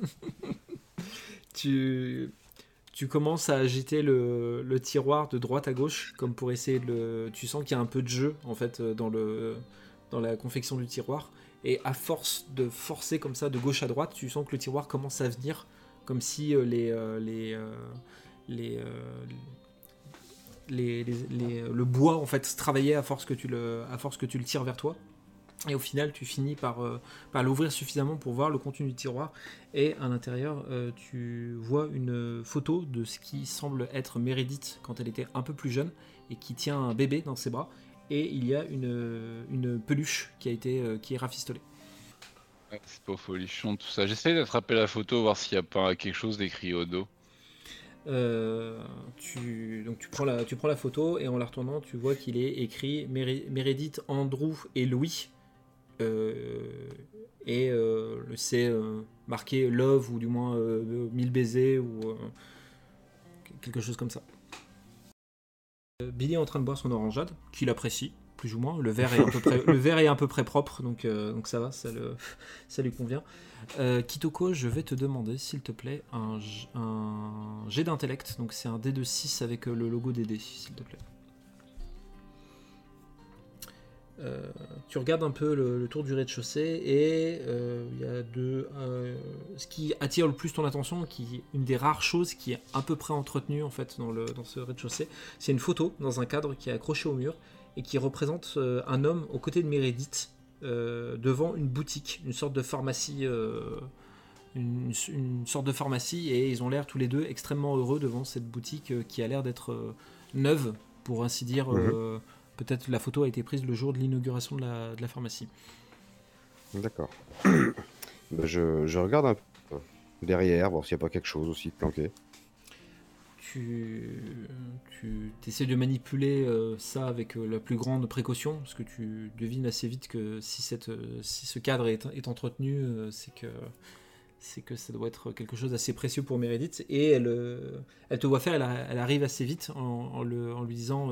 tu, tu commences à agiter le, le, tiroir de droite à gauche, comme pour essayer de le... Tu sens qu'il y a un peu de jeu, en fait, dans, le, dans la confection du tiroir. Et à force de forcer comme ça de gauche à droite, tu sens que le tiroir commence à venir, comme si euh, les, euh, les, euh, les, les, les, le bois en fait travaillait à force que tu le, à force que tu le tires vers toi. Et au final, tu finis par, par l'ouvrir suffisamment pour voir le contenu du tiroir. Et à l'intérieur, tu vois une photo de ce qui semble être Meredith quand elle était un peu plus jeune et qui tient un bébé dans ses bras et il y a une, une peluche qui a été euh, qui est rafistolée. c'est pas folichon tout ça. J'essaie d'attraper la photo, voir s'il n'y a pas quelque chose d'écrit au dos. Euh, tu, donc tu prends, la, tu prends la photo et en la retournant, tu vois qu'il est écrit Meredith, Andrew et Louis. Euh, et c'est marqué Love ou du moins mille baisers ou quelque chose comme ça. Billy est en train de boire son orangeade, qu'il apprécie, plus ou moins. Le verre est, à peu près, le verre est à peu près propre, donc, euh, donc ça va, ça, le, ça lui convient. Euh, Kitoko, je vais te demander, s'il te plaît, un, un jet d'intellect. Donc c'est un D de 6 avec euh, le logo des dés, s'il te plaît. Euh, tu regardes un peu le, tour du rez-de-chaussée et euh, il y a deux. Euh, ce qui attire le plus ton attention, qui une des rares choses qui est à peu près entretenue en fait dans, le, dans ce rez-de-chaussée, c'est une photo dans un cadre qui est accroché au mur et qui représente un homme aux côtés de Meredith devant une boutique, une sorte de pharmacie. Une, sorte de pharmacie et ils ont l'air tous les deux extrêmement heureux devant cette boutique qui a l'air d'être neuve pour ainsi dire mhm. Peut-être la photo a été prise le jour de l'inauguration de la, pharmacie. D'accord. Ben, je, regarde un peu derrière, voir s'il n'y a pas quelque chose aussi planqué. Tu, tu essaies de manipuler euh, ça avec euh, la plus grande précaution, parce que tu devines assez vite que si, cette, si ce cadre est, entretenu, euh, c'est que c'est que ça doit être quelque chose d'assez précieux pour Meredith. Et elle, elle te voit faire, elle, arrive assez vite en, le, en lui disant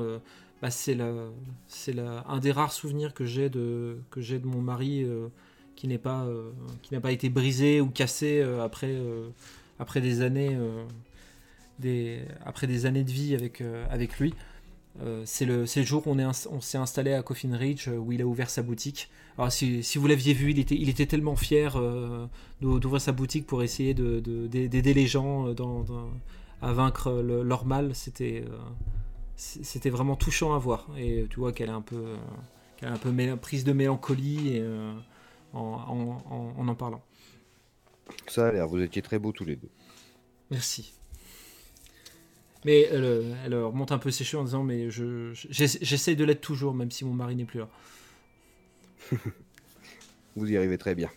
bah, c'est un des rares souvenirs que j'ai de, mon mari euh, euh, qui n'a pas été brisé ou cassé euh, après, des années, de vie avec, lui. c'est le, jour où on, est, on s'est installé à Coffin Ridge où il a ouvert sa boutique. Si, vous l'aviez vu, il était, tellement fier d'ouvrir sa boutique pour essayer de, d'aider les gens à vaincre leur mal. C'était c'était vraiment touchant à voir. Et tu vois qu'elle est un peu, euh, un peu prise de mélancolie et, euh, en, en, parlant. Ça a l'air, vous étiez très beaux tous les deux. Merci. Mais elle, elle, remonte un peu ses cheveux en disant Mais je, j'essaye de l'être toujours, même si mon mari n'est plus là. vous y arrivez très bien.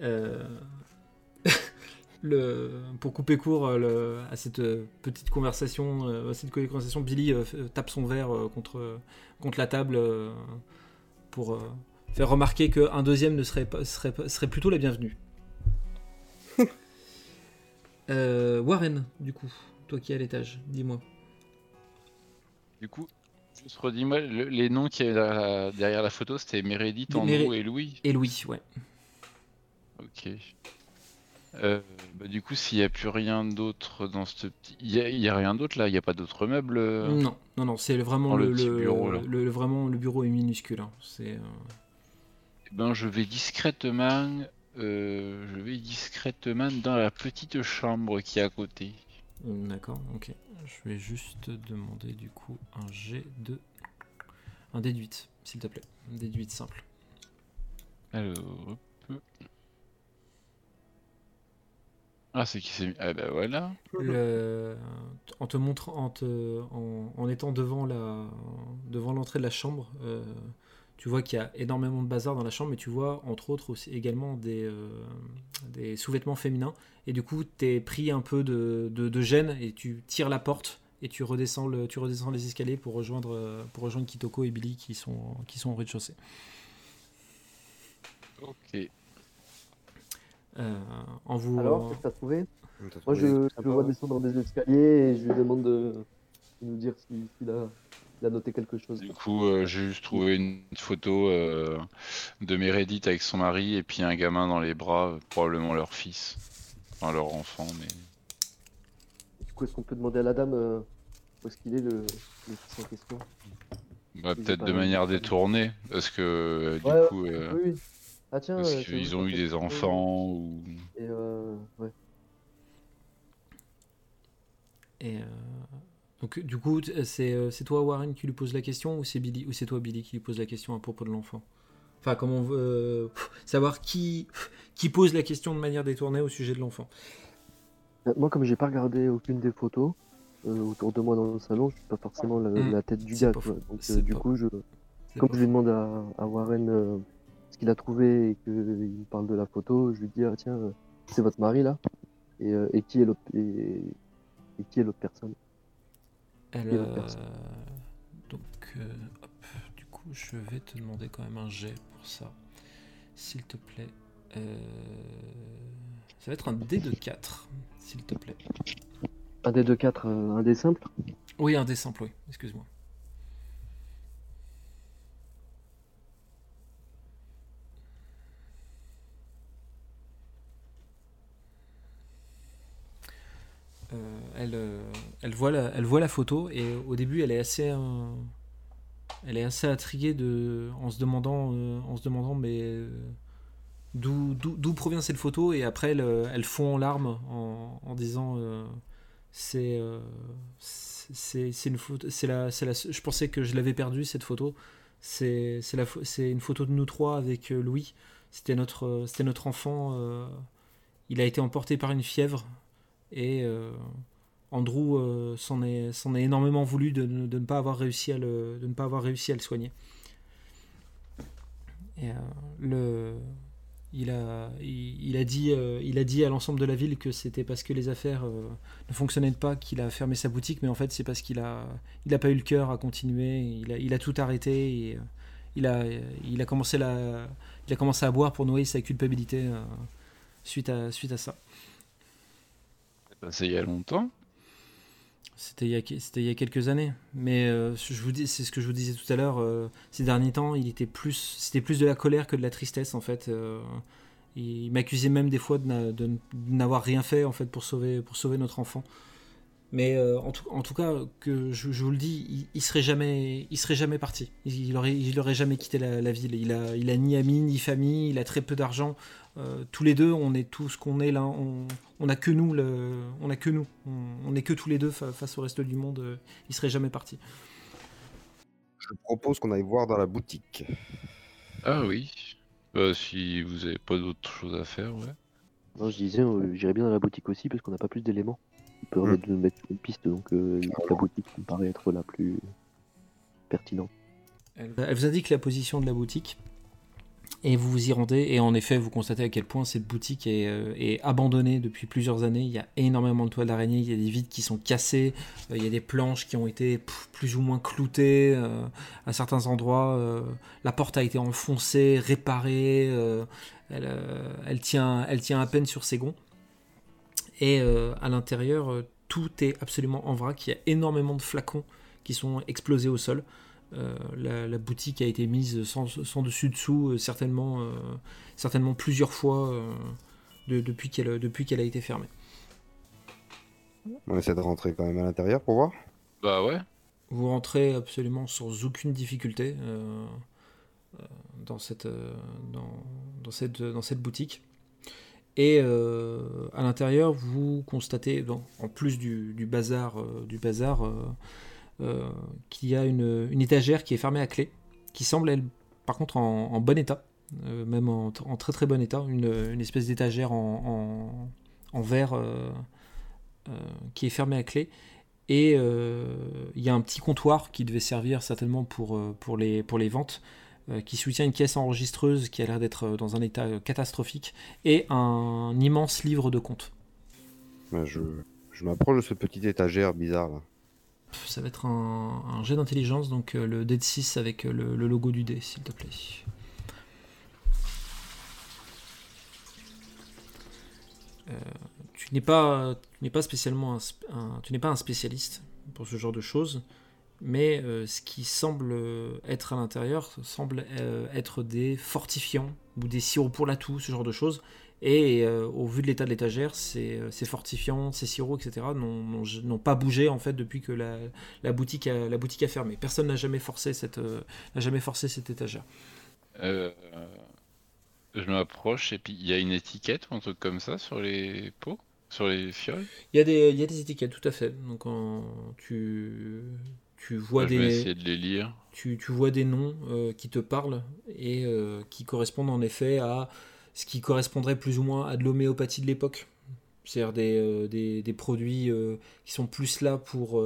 Euh, pour couper court euh, à cette euh, petite conversation, euh, cette conversation, Billy tape son verre contre, contre la table pour faire remarquer qu'un deuxième ne serait, pas, serait, serait plutôt la bienvenue. Warren, du coup, toi qui es à l'étage, dis-moi. Du coup, juste redis-moi, les noms qui y derrière la photo, c'était Meredith, Andrew et Louis Et Louis, ouais. Ok. Euh, bah, du coup, s'il n'y a plus rien d'autre dans ce petit. Il n'y a, rien d'autre là? Il n'y a pas d'autres meubles euh, Non, non, non, c'est vraiment le, bureau. Le, vraiment, le bureau est minuscule. Hein. C'est. Euh, eh ben, je vais discrètement. je vais discrètement dans la petite chambre qui est à côté. D'accord, ok. Je vais juste demander du coup un G de. Un déduite, s'il te plaît. Un déduite simple. Alors, hop. Ah, c'est qui s'est mis. Ah, bah voilà. En te montrant, en, en, étant devant la, devant l'entrée de la chambre, euh, tu vois qu'il y a énormément de bazar dans la chambre, mais tu vois entre autres aussi également des, euh, des sous-vêtements féminins. Et du coup, tu es pris un peu de, de, gêne et tu tires la porte et tu redescends, le, tu redescends les escaliers pour rejoindre, pour rejoindre Kitoko et Billy qui sont, qui sont au rez-de-chaussée. Ok. Euh, en vous... Alors, qu'est-ce que t'as trouvé Moi, je, je le vois descendre des escaliers et je lui demande de, nous dire s'il a Il a noté quelque chose. Du coup, euh, j'ai juste trouvé une photo euh, de Meredith avec son mari et puis un gamin dans les bras, probablement leur fils. Enfin, leur enfant, mais. Du coup, est-ce qu'on peut demander à la dame euh, où est-ce qu'il est le, le fils en question? Bah, peut-être de manière détournée, parce que euh, du Ouais, coup, euh, Oui, oui. Ah tiens, parce euh, qu'ils ont eu des enfants ou. Et euh, ouais. Et euh, donc du coup, c'est euh, c'est toi Warren qui lui pose la question ou c'est Billy ou c'est toi Billy qui lui pose la question à propos de l'enfant? Enfin, comment on veut euh, savoir qui qui pose la question de manière détournée au sujet de l'enfant Euh, Moi, comme j'ai pas regardé aucune des photos euh, autour de moi dans le salon, je suis pas forcément la, la tête du gars. faux. Donc, euh, du pas- coup, je, comme je lui demande à, à Warren euh, qu'il a trouvé et qu'il me parle de la photo, je lui dis ah tiens, euh, c'est votre mari là. Et, euh, et qui est l'autre et, et qui est l'autre personne? Elle, euh, personne. donc, euh, hop, du coup, je vais te demander quand même un jet pour ça, s'il te plaît. Euh, ça va être un dé de 4, s'il te plaît. Un deux quatre, euh, un des simples. Oui, un dé simple, oui, excuse-moi. Elle, euh, elle, voit la, photo et au début elle est assez, euh, elle est assez intriguée en se demandant, euh, en se demandant mais d'où, provient cette photo et après elle, fond en larmes en, disant c'est, c'est, une photo, c'est la, la, je pensais que je l'avais perdue cette photo. C'est, c'est, une photo de nous trois avec Louis. C'était notre, c'était notre enfant. il a été emporté par une fièvre et Andrew euh, s'en est, est énormément voulu de, de ne pas avoir réussi à le, de ne pas avoir réussi à le soigner. Et, euh, le, il a, il, a dit, euh, il a dit à l'ensemble de la ville que c'était parce que les affaires ne fonctionnaient pas qu'il a fermé sa boutique, mais en fait c'est parce qu'il a, il a pas eu le cœur à continuer. Il a, il a tout arrêté et il a, il a commencé la, il a commencé à boire pour noyer sa culpabilité suite à, suite à ça. C'est passé il y a longtemps. C'était il, y a- quelques années, mais euh, c'est ce que je vous disais tout à l'heure. euh, ces derniers temps, il était plus, c'était plus de la colère que de la tristesse en fait. euh, il m'accusait même des fois de n'avoir rien fait en fait pour sauver, pour sauver notre enfant. Mais euh, en, tout, en tout cas, que je, je vous le dis, il, il serait jamais, il serait jamais parti. Il, il aurait, il aurait jamais quitté la, la ville. Il a, il a ni amis ni famille. Il a très peu d'argent. Euh, tous les deux, on est tout ce qu'on est là. On, on a que nous, le, on a que nous. On, on est que tous les deux fa- face au reste du monde. il serait jamais parti. Je propose qu'on aille voir dans la boutique. Ah oui. Bah, si vous avez pas d'autre chose à faire, ouais. Non, je disais, j'irais bien dans la boutique aussi parce qu'on n'a pas plus d'éléments Hmm. permettent de mettre une piste. Donc euh, la boutique me paraît être la plus pertinente. Elle, vous indique la position de la boutique et vous vous y rendez et en effet vous constatez à quel point cette boutique est, euh, est abandonnée depuis plusieurs années. Il y a énormément de toiles d'araignée, il y a des vitres qui sont cassées, euh, il y a des planches qui ont été pff, plus ou moins cloutées euh, à certains endroits. la porte a été enfoncée, réparée, elle, elle tient, elle tient à peine sur ses gonds. Et euh, à l'intérieur, euh, tout est absolument en vrac. Il y a énormément de flacons qui sont explosés au sol. Euh, la, la boutique a été mise sans, sans dessus dessous, euh, certainement, euh, certainement plusieurs fois euh, de- depuis qu'elle depuis qu'elle a été fermée. On essaie de rentrer quand même à l'intérieur pour voir. Bah ouais. Vous rentrez absolument sans aucune difficulté dans, cette, euh, dans, dans cette, dans cette boutique. Et euh, à l'intérieur, vous constatez, donc, en plus du, bazar, du bazar euh, euh, qu'il y a une, étagère qui est fermée à clé, qui semble, par contre, en, bon état, même en, très très bon état, une, espèce d'étagère en, verre qui est fermée à clé. Et il y a un petit comptoir qui devait servir certainement pour, les, pour les ventes, qui soutient une caisse enregistreuse qui a l'air d'être euh, dans un état euh, catastrophique, et un immense livre de comptes. Ben, je je m'approche de ce petit étagère bizarre là. Ça va être un, un jet d'intelligence, donc euh, le dé de 6 avec euh, le, le logo du dé, s'il te plaît. Euh, tu n'es pas, tu n'es pas spécialement un, sp- un- tu n'es pas un spécialiste pour ce genre de choses, mais euh, ce qui semble être à l'intérieur semble euh, être des fortifiants ou des sirops pour la toux, ce genre de choses. Et euh, au vu de l'état de l'étagère, ces, ces fortifiants, ces sirops, etc., n'ont- pas bougé en fait depuis que la, la boutique, a, la boutique a fermé. Personne n'a jamais forcé cette, euh, n'a jamais forcé cette étagère. Euh, je m'approche et puis il y a une étiquette ou un truc comme ça sur les pots, sur les fioles? Il y a des, il y a des étiquettes, tout à fait. Donc en- tu, tu vois vais des, essayer de les lire. tu, tu vois des noms euh, qui te parlent et euh, qui correspondent en effet à ce qui correspondrait plus ou moins à de l'homéopathie de l'époque. C'est-à-dire des, euh, des, des produits qui sont plus là pour,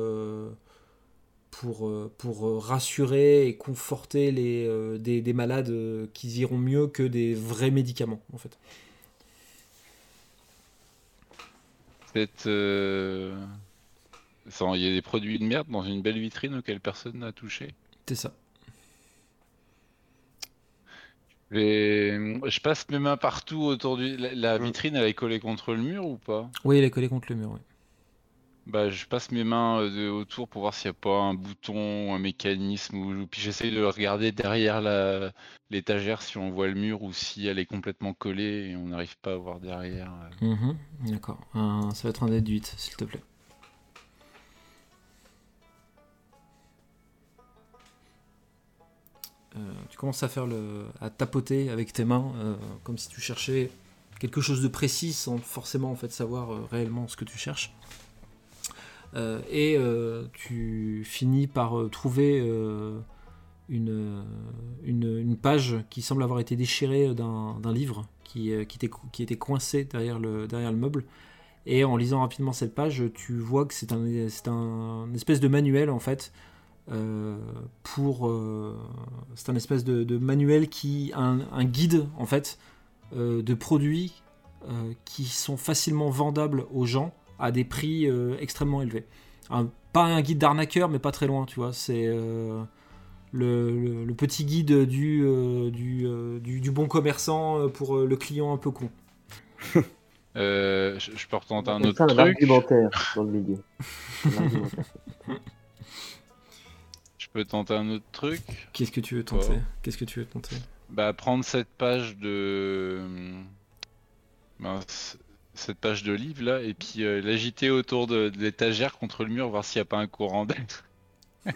pour, pour rassurer et conforter les, des, des malades qui iront mieux que des vrais médicaments, en fait. Peut-être. Il y a des produits de merde dans une belle vitrine auquel personne n'a touché. C'est ça. Et je passe mes mains partout autour du. La, la Mm. vitrine, elle est collée contre le mur ou pas? Oui, elle est collée contre le mur, oui. Bah, je passe mes mains euh, de- autour pour voir s'il n'y a pas un bouton, un mécanisme, ou puis j'essaye de regarder derrière la l'étagère si on voit le mur ou si elle est complètement collée et on n'arrive pas à voir derrière. euh. Mhm, D'accord. Un- ça va être un dé de 8, s'il te plaît. Tu commences à faire le, à tapoter avec tes mains, euh, comme si tu cherchais quelque chose de précis sans forcément en fait savoir euh, réellement ce que tu cherches. Euh, et euh, tu finis par euh, trouver euh, une, une, page qui semble avoir été déchirée d'un livre qui, euh, qui, était, qui était coincé derrière le, derrière le meuble. Et en lisant rapidement cette page, tu vois que c'est un, un espèce de manuel en fait. Euh, pour euh, c'est un espèce de, de manuel qui un, un guide en fait euh, de produits euh, qui sont facilement vendables aux gens à des prix euh, extrêmement élevés. Un- pas un guide d'arnaqueur, mais pas très loin, tu vois. C'est euh, le, le- le petit guide du, euh, du, euh, du, du bon commerçant pour euh, le client un peu con. Euh, je, je peux retenter un autre ça un truc. argumentaire dans le milieu. Peux tenter un autre truc. Qu'est-ce que tu veux tenter Oh. Qu'est-ce que tu veux tenter Bah, prendre cette page de. mince, cette page de livre là, et puis euh, l'agiter autour de, de l'étagère contre le mur, voir s'il n'y a pas un courant d'air.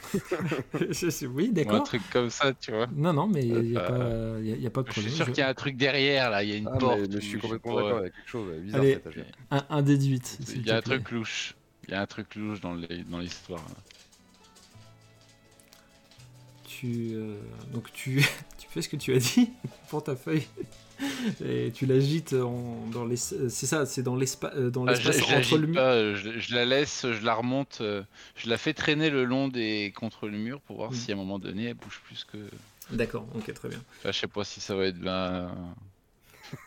Oui, Ou un d'accord. truc comme ça, tu vois. Non, non, mais il n'y a, Euh, a- pas de Je suis problème. sûr Je- qu'il y a un truc derrière là, il y a une Ah, porte. je suis complètement d'accord, il y a quelque chose, bizarre Allez. cette étagère. Un, un dé de 8. Il y a un truc louche. Il y a un truc louche dans les- dans l'histoire. Là. Tu, euh, donc tu, tu fais ce que tu as dit pour ta feuille et tu l'agites en- dans les. C'est ça, c'est dans l'espace, dans Ah, je, l'espace je entre l'agite le mur. pas, je, je la laisse, je la remonte, euh, je la fais traîner le long des contre le mur pour voir Mm. si à un moment donné elle bouge plus que. D'accord, ok, très bien. Enfin, je sais pas si ça va être ben,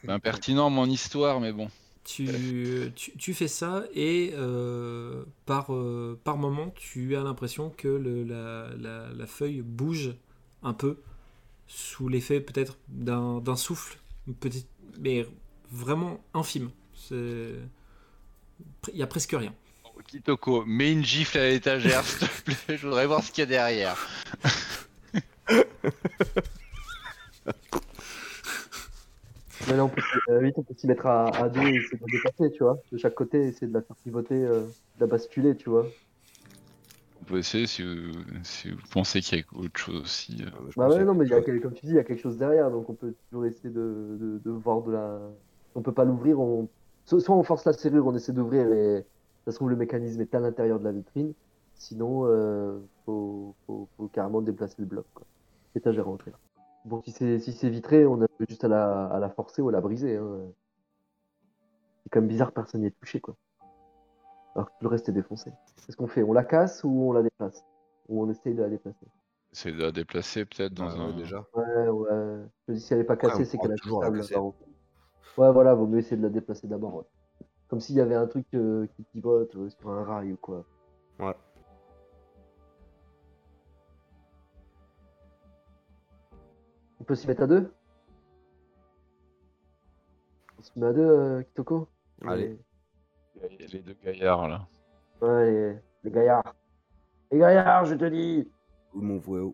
ben pertinent mon histoire, mais bon. Tu, tu, fais ça et euh, par, euh, par moment, tu as l'impression que la, la- feuille bouge un peu sous l'effet peut-être d'un souffle, mais vraiment infime. Il y a presque rien. Kitoko, mets une gifle à l'étagère, s'il te plaît. Je voudrais voir ce qu'il y a derrière. Mais là, on peut, euh, vite, on peut s'y mettre à, à deux et essayer de la dépasser, tu vois. De chaque côté, essayer de la faire pivoter, euh, de la basculer, tu vois. On peut essayer si vous, si vous pensez qu'il y a autre chose aussi. euh. Ah, Bah pense ouais, non, mais il y a, comme tu dis, il y a quelque chose derrière, donc on peut toujours essayer de, de, de voir de la. On peut pas l'ouvrir, on... soit on force la serrure, on essaie d'ouvrir et ça se trouve le mécanisme est à l'intérieur de la vitrine. Sinon, euh, faut, faut, faut carrément déplacer le bloc, quoi. Étagère à entrer. Bon, si c'est si c'est vitré, on a juste à la, à la forcer ou à la briser. Hein. C'est quand même bizarre, personne n'y est touché, quoi. Alors que tout le reste est défoncé. Qu'est-ce qu'on fait On la casse ou on la déplace? Ou on essaye de la déplacer? Essayer de la déplacer peut-être dans Ah, ouais, un. déjà. Ouais, ouais. Je dis si elle est pas cassée, c'est qu'elle est toujours la. Ouais, voilà, vaut mieux essayer de la déplacer d'abord. ouais. Comme s'il y avait un truc euh, qui pivote euh, sur un rail ou quoi. Ouais. On peut s'y mettre à deux On se met à deux, euh, Kitoko Allez. Les deux gaillards là. Ouais, les, les gaillards. Et gaillard, je te dis Où mon fouet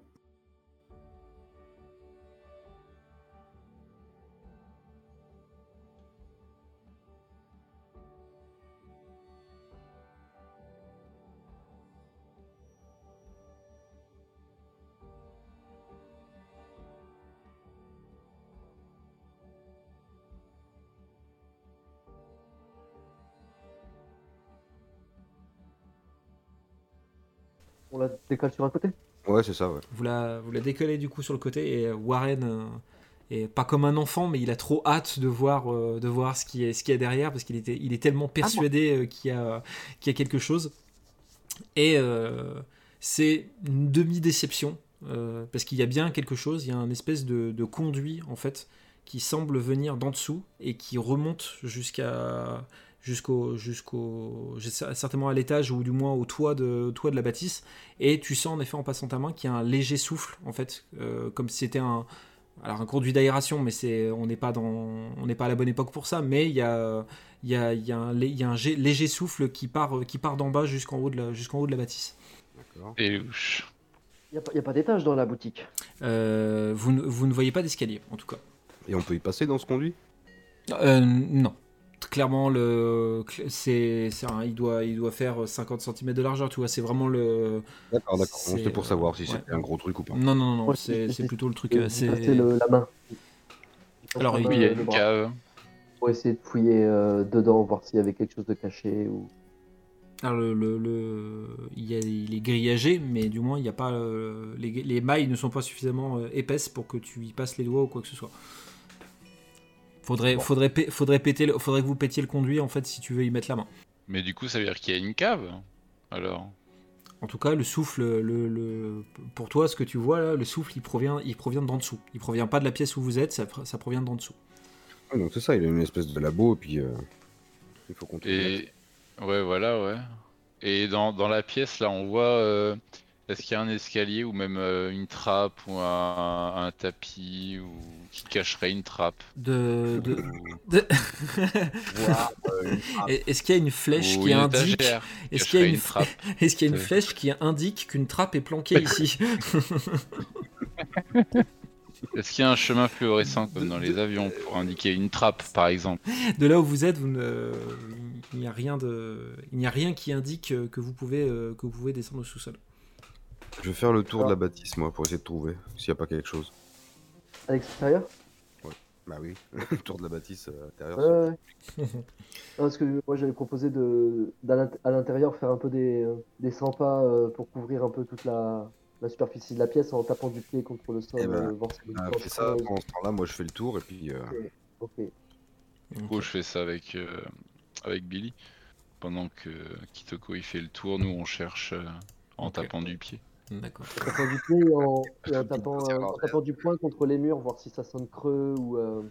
décale sur un côté Ouais, c'est ça, ouais. Vous la, vous la décollez du coup sur le côté et euh, Warren euh, est pas comme un enfant, mais il a trop hâte de voir, euh, de voir ce qui est, ce qu'il y a derrière parce qu'il était, il est tellement persuadé euh, qu'il y a, qu'il y a quelque chose. Et euh, c'est une demi-déception euh, parce qu'il y a bien quelque chose. Il y a un espèce de, de conduit en fait qui semble venir d'en dessous et qui remonte jusqu'à jusqu'au jusqu'au certainement à l'étage ou du moins au toit de au toit de la bâtisse et tu sens en effet en passant ta main qu'il y a un léger souffle en fait euh, comme si c'était un alors un conduit d'aération mais c'est on n'est pas dans on n'est pas à la bonne époque pour ça mais il y a il y a, il y a un, il y a un gé- léger souffle qui part qui part d'en bas jusqu'en haut de la jusqu'en haut de la bâtisse D'accord. Et. Il n'y a, pas d'étage dans la boutique? Euh, vous, ne- vous ne voyez pas d'escalier en tout cas Et on peut y passer dans ce conduit? Euh, non. Clairement, le, c'est, il, doit, il doit faire 50 cm de largeur, tu vois. C'est vraiment le. D'accord, d'accord. C'était pour savoir si ouais. c'était un gros truc ou pas. Non, non, non, Ouais, c'est, plutôt le truc. Euh, C'est, le- la main. Alors, il- y a le une cave. Pour essayer de fouiller euh, dedans, voir s'il y avait quelque chose de caché. Ou... alors, le, le- le- il, y a, il est grillagé, mais du moins, il y a pas. euh, les, les mailles ne sont pas suffisamment euh, épaisses pour que tu y passes les doigts ou quoi que ce soit. Faudrait, faudrait, faudrait, péter le- faudrait que vous pétiez le conduit en fait si tu veux y mettre la main. Mais du coup, ça veut dire qu'il y a une cave. Alors? En tout cas, le souffle, le, le- pour toi, ce que tu vois là, le souffle, il provient, il provient d'en dessous. Il provient pas de la pièce où vous êtes, ça, ça provient d'en dessous. Ouais, donc c'est ça, il a une espèce de labo et puis euh, il faut compter. Et ouais, voilà, ouais. Et dans, dans la pièce, là, on voit. euh, Est-ce qu'il y a un escalier ou même euh, une trappe ou un, un tapis ou qui cacherait une trappe? De, euh, Est-ce qu'il y a une flèche ou qui une indique Est-ce qu'il y a une, trappe? Est-ce qu'il y a une flèche qui indique qu'une trappe est planquée ici? Est-ce qu'il y a un chemin fluorescent comme dans les avions pour indiquer une trappe, par exemple? De là où vous êtes, vous ne, il n'y a rien de, il n'y a rien qui indique que vous pouvez, euh, que vous pouvez descendre au sous-sol. Je vais faire le tour de la bâtisse, moi, pour essayer de trouver s'il n'y a pas quelque chose. À l'extérieur? Bah oui, le tour de la bâtisse euh, intérieure. Ouais, ouais. Non, parce que moi j'avais proposé de, à l'intérieur faire un peu des, des 100 pas euh, pour couvrir un peu toute la, la superficie de la pièce en tapant du pied contre le sol. Eh ben, euh, voir si On fait ça, pendant ce temps-là, moi je fais le tour et puis... euh, Ok. Du coup, je fais ça avec, euh, avec Billy. Pendant que Kitoko il fait le tour, nous on cherche euh, en tapant du pied. D'accord. En tapant du pied et en, et tapant, en du poing contre les murs, voir si ça sonne creux ou, euh,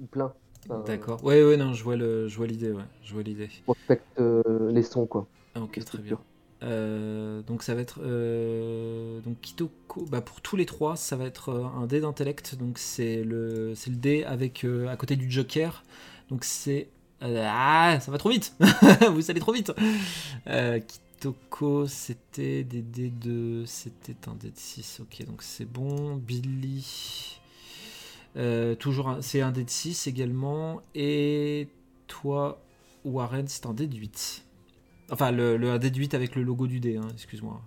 ou plein. Enfin, D'accord. Ouais, ouais, non, je vois le, je vois l'idée, ouais, je vois l'idée. Prospecte euh, les sons, quoi. Ah, ok, très bien. Euh, donc ça va être euh, donc Kitoko. Bah pour tous les trois, ça va être un dé d'intellect. Donc c'est le c'est le dé avec euh, à côté du Joker. Donc c'est euh, ah ça va trop vite. Vous allez trop vite. Euh, Kitoko, c'était des dés de c'était un dé de 6. Ok, donc c'est bon. Billy. euh, toujours c'est un dé de 6 également et toi Warren c'est un dé de 8. Enfin, le, le un dé de 8 avec le logo du dé, hein, excuse-moi.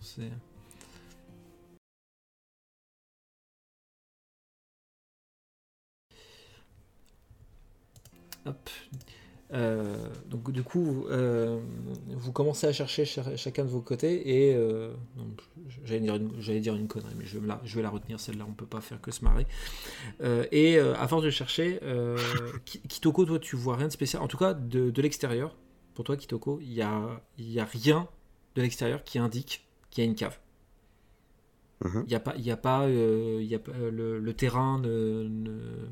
Hop. Euh, donc du coup, euh, vous commencez à chercher cha- chacun de vos côtés et euh, j'allais dire, une, j'allais dire une connerie, mais je vais, la, je vais la retenir celle-là. On peut pas faire que se marrer. Euh, et euh, à force de chercher, euh, Ki- Kitoko, toi, tu vois rien de spécial. En tout cas, de, de l'extérieur, pour toi, Kitoko, il y a, il y a rien de l'extérieur qui indique qu'il y a une cave. Mhm. Il y a pas, il y a pas, euh, il y a pas- le, le terrain ne- ne- ne-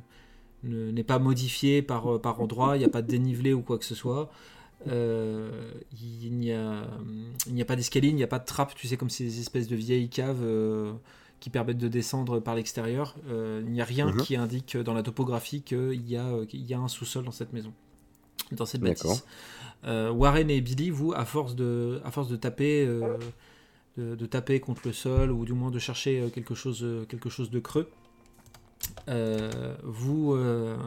n'est pas modifié par, euh, par endroit, il n'y a pas de dénivelé ou quoi que ce soit. Euh, il n'y a, a pas d'escalier, il n'y a pas de trappe, tu sais, comme ces espèces de vieilles caves euh, qui permettent de descendre par l'extérieur. Euh, il n'y a rien Mhm. qui indique dans la topographie qu'il y, a, qu'il y a un sous-sol dans cette maison, dans cette bâtisse. Warren et Billy, vous, à force de, à force de taper, de, de taper contre le sol ou du moins de chercher quelque chose, quelque chose de creux, vous, euh,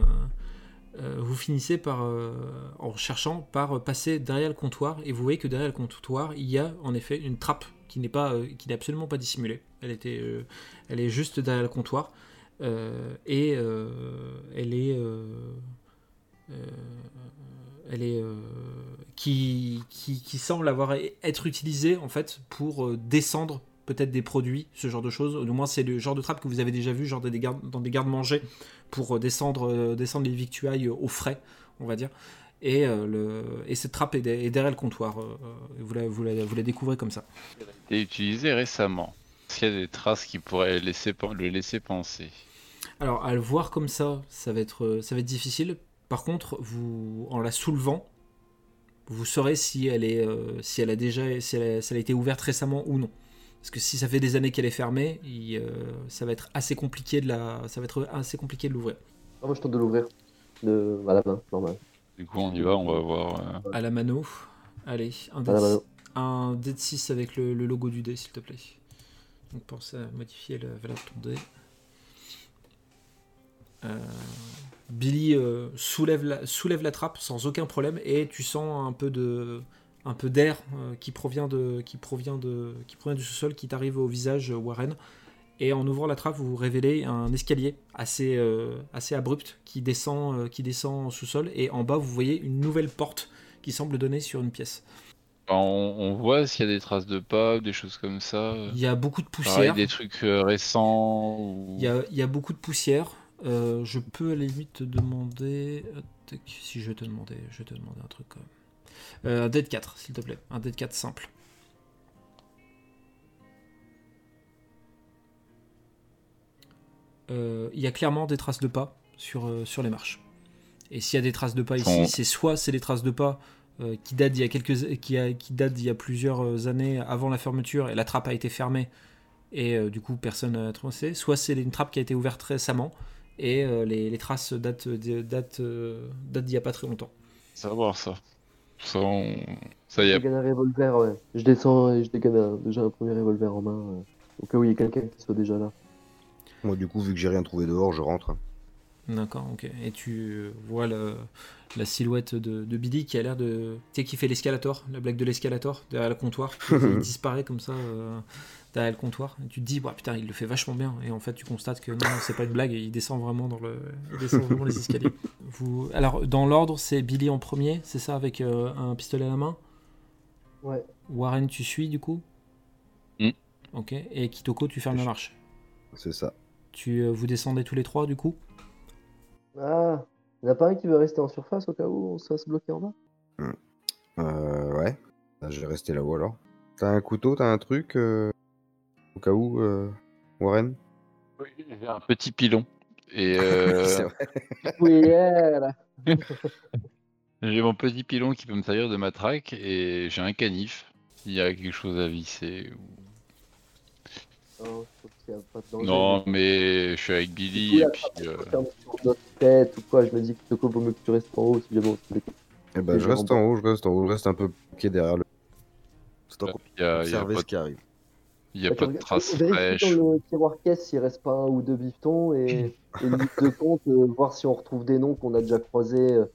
euh, vous finissez par, euh, en cherchant, par passer derrière le comptoir et vous voyez que derrière le comptoir, il y a en effet une trappe qui n'est pas, euh, absolument pas dissimulée. Elle était, euh, elle est juste derrière le comptoir euh, et euh, elle est, euh, euh, elle est, euh, qui, qui, qui semble avoir être utilisée en fait pour euh, descendre peut-être des produits, ce genre de choses. Du moins, c'est le genre de trappe que vous avez déjà vu, genre des gardes, dans des gardes-manger, pour euh, descendre, euh, descendre les victuailles au frais, on va dire. Et, euh, le, et cette trappe est, de- est derrière le comptoir. vous, la, vous, la, vous la découvrez comme ça. été utilisé récemment. Est-ce qu'il y a des traces qui pourraient laisser, le laisser penser? Alors, à le voir comme ça, ça va être, ça va être difficile. Par contre, vous, en la soulevant, vous saurez si elle est, euh, si elle a déjà, si elle a, si elle a été ouverte récemment ou non. Parce que si ça fait des années qu'elle est fermée, il, euh, ça va être assez compliqué de la, ça va être assez compliqué de l'ouvrir. Ah, moi, je tente de l'ouvrir. De... À la main, normal. Du coup, on y va, on va voir. euh, À la mano. Allez, un dé, un dé de 6 avec le, le logo du dé, s'il te plaît. Donc pense à modifier la valeur de ton dé. Euh, Billy euh, soulève, la, soulève la trappe sans aucun problème et tu sens un peu de un peu d'air euh, qui provient de qui provient de qui provient du sous-sol qui t'arrive au visage euh, Warren et en ouvrant la trappe vous révélez un escalier assez euh, assez abrupt qui descend qui descend au sous-sol et en bas vous voyez une nouvelle porte qui semble donner sur une pièce. on, on voit s'il y a des traces de pas, des choses comme ça. Il y a beaucoup de Pareil, poussière. des trucs récents. Ou... Il y a, il y a beaucoup de poussière. Euh, je peux à la limite te demander. Si je vais te demander, je vais te demander un truc quand même. Euh, un dé de 4, s'il te plaît. Un dé de 4 simple. Euh, Il y a clairement des traces de pas sur, euh, sur les marches. Et s'il y a des traces de pas ici, c'est soit c'est des traces de pas euh, qui datent d'il y a quelques qui, a- qui datent d'il y a plusieurs années avant la fermeture et la trappe a été fermée et euh, du coup personne n'a trouvé. Soit c'est une trappe qui a été ouverte récemment et euh, les, les traces datent datent euh, datent d'il y a pas très longtemps. Savoir ça. Ça, on- ça y Je est. dégaine un revolver, ouais. Je descends et je dégaine un- déjà un premier revolver en main. euh, Au cas où il y a quelqu'un qui soit déjà là. Moi, du coup, vu que j'ai rien trouvé dehors, je rentre. D'accord, ok. Et tu euh, vois le- la silhouette de, de Billy qui a l'air de. Tu sais, qui fait l'escalator, la blague de l'escalator derrière le comptoir. il disparaît comme ça euh, derrière le comptoir. Et tu te dis, bah, putain, il le fait vachement bien. Et en fait, tu constates que non, c'est pas une blague, il descend vraiment dans le. Il descend vraiment les escaliers. Vous... Alors, dans l'ordre, c'est Billy en premier, c'est ça, avec euh, un pistolet à la main? Ouais. Warren, tu suis du coup? Mm. Ok. Et Kitoko, tu fermes la marche? C'est ça. Tu, euh, vous descendez tous les trois du coup? Ah, il n'y en a pas un qui veut rester en surface au cas où on se fasse bloquer en bas? Euh, ouais. Ah, Je vais rester là-haut alors. T'as un couteau, t'as un truc euh, Au cas où, euh, Warren J'ai un petit pilon. Et euh, C'est vrai. Oui, j'ai mon petit pilon qui peut me servir de matraque et j'ai un canif. S'il y a quelque chose à visser. ou- y a pas de danger. Non, mais je suis avec Billy Oui, et puis. euh, sur tête ou quoi, je me dis que Toko vaut mieux que tu restes en haut si jamais on se fait Eh ben, je reste en haut, je reste en haut, je reste un peu pied derrière le. C'est en Il y a, il y a observer pas, ce qui arrive. Il y a Bah, pas de traces fraîches. dans le tiroir caisse s'il reste pas un ou deux bifetons et, et une liste de comptes, euh, voir si on retrouve des noms qu'on a déjà croisés, euh,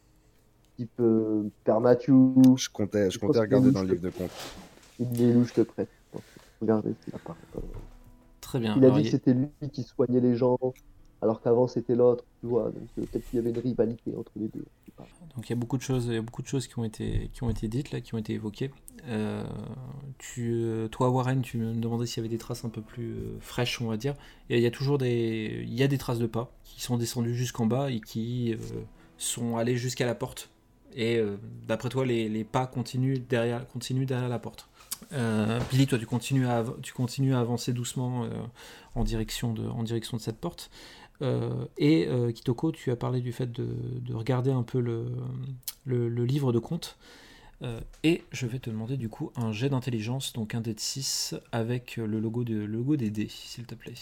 type euh, Père Mathieu, Je comptais, je Je comptais regarder dans le livre de compte. il est louche de près. Regardez s'il apparaît pas. Très bien. Il a Alors, dit il que c'était lui qui soignait les gens, alors qu'avant c'était l'autre, tu vois. Donc euh, peut-être qu'il y avait une rivalité entre les deux. Donc il y a beaucoup de choses, il y a beaucoup de choses qui ont été, qui ont été dites là, qui ont été évoquées. Euh, euh, toi Warren, tu me demandais s'il y avait des traces un peu plus fraîches, on va dire. Et il y a toujours des, il y a des traces de pas qui sont descendues jusqu'en bas et qui sont allées jusqu'à la porte. Et d'après toi, les, les pas continuent derrière, continuent derrière la porte. Billy, toi, tu continues à, tu continues à avancer doucement en direction de, en direction de cette porte. Euh, et euh, Kitoko, tu as parlé du fait de, de regarder un peu le, livre de comptes. Euh, et je vais te demander du coup un jet d'intelligence, donc un dé de 6 avec le logo, de, logo des dés, s'il te plaît.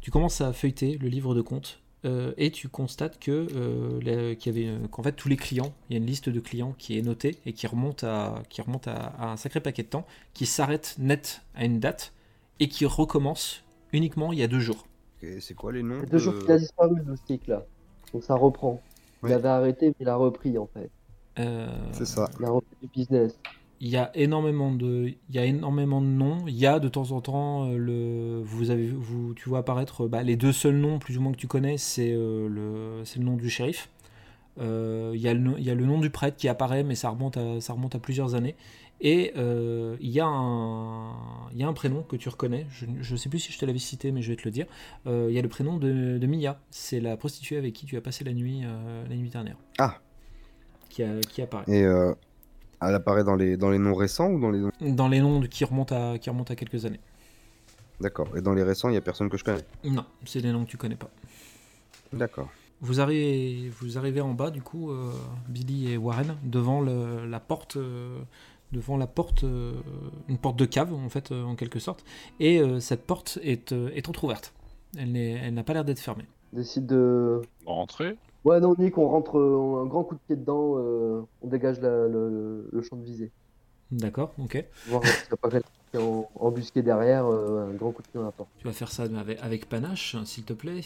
Tu commences à feuilleter le livre de comptes euh, et tu constates que qu'il y qu'en fait tous les clients, il y a une liste de clients qui est notée et qui remonte à qui remonte à un sacré paquet de temps, qui s'arrête net à une date et qui recommence uniquement il y a deux jours. C'est quoi les noms Il y a deux jours de- qu'il a disparu, le stick là. Donc ça reprend. Il avait arrêté, mais il a repris en fait. Euh, C'est ça. Il a repris du business. Il y a énormément de, il y a énormément de noms. Il y a de temps en temps euh, le, vous avez, vous, tu vois apparaître bah, les deux seuls noms plus ou moins que tu connais, c'est euh, le, c'est le nom du shérif. Euh, Il y a le, nom- il y a le nom du prêtre qui apparaît, mais ça remonte à, ça remonte à plusieurs années. Et euh, il y a un, il y a un prénom que tu reconnais. Je ne sais plus si je te l'avais cité, mais je vais te le dire. Euh, il y a le prénom de, de Mia. C'est la prostituée avec qui tu as passé la nuit, euh, la nuit dernière. Ah. Qui, a- qui apparaît. Et elle apparaît dans les, dans les noms récents ou dans les noms. Dans les noms de- qui remontent à, qui remontent à quelques années. D'accord. Et dans les récents, il n'y a personne que je connais? Non, c'est des noms que tu connais pas. D'accord. Vous arrivez, vous arrivez en bas, du coup, Billy et Warren, devant le- la porte, devant la porte, euh, une porte de cave, en fait, euh, en quelque sorte. Et euh, cette porte est, euh, est entrouverte. Elle n'est- elle n'a pas l'air d'être fermée. Décide de. Rentrer? Ouais, non, Nick, on rentre euh, un grand coup de pied dedans, euh, on dégage la- le, le champ de visée. D'accord, ok. Voir s'il n'y a pas quelqu'un qui est en- embusqué derrière, euh, un grand coup de pied dans la porte. Tu vas faire ça avec, avec panache, s'il te plaît.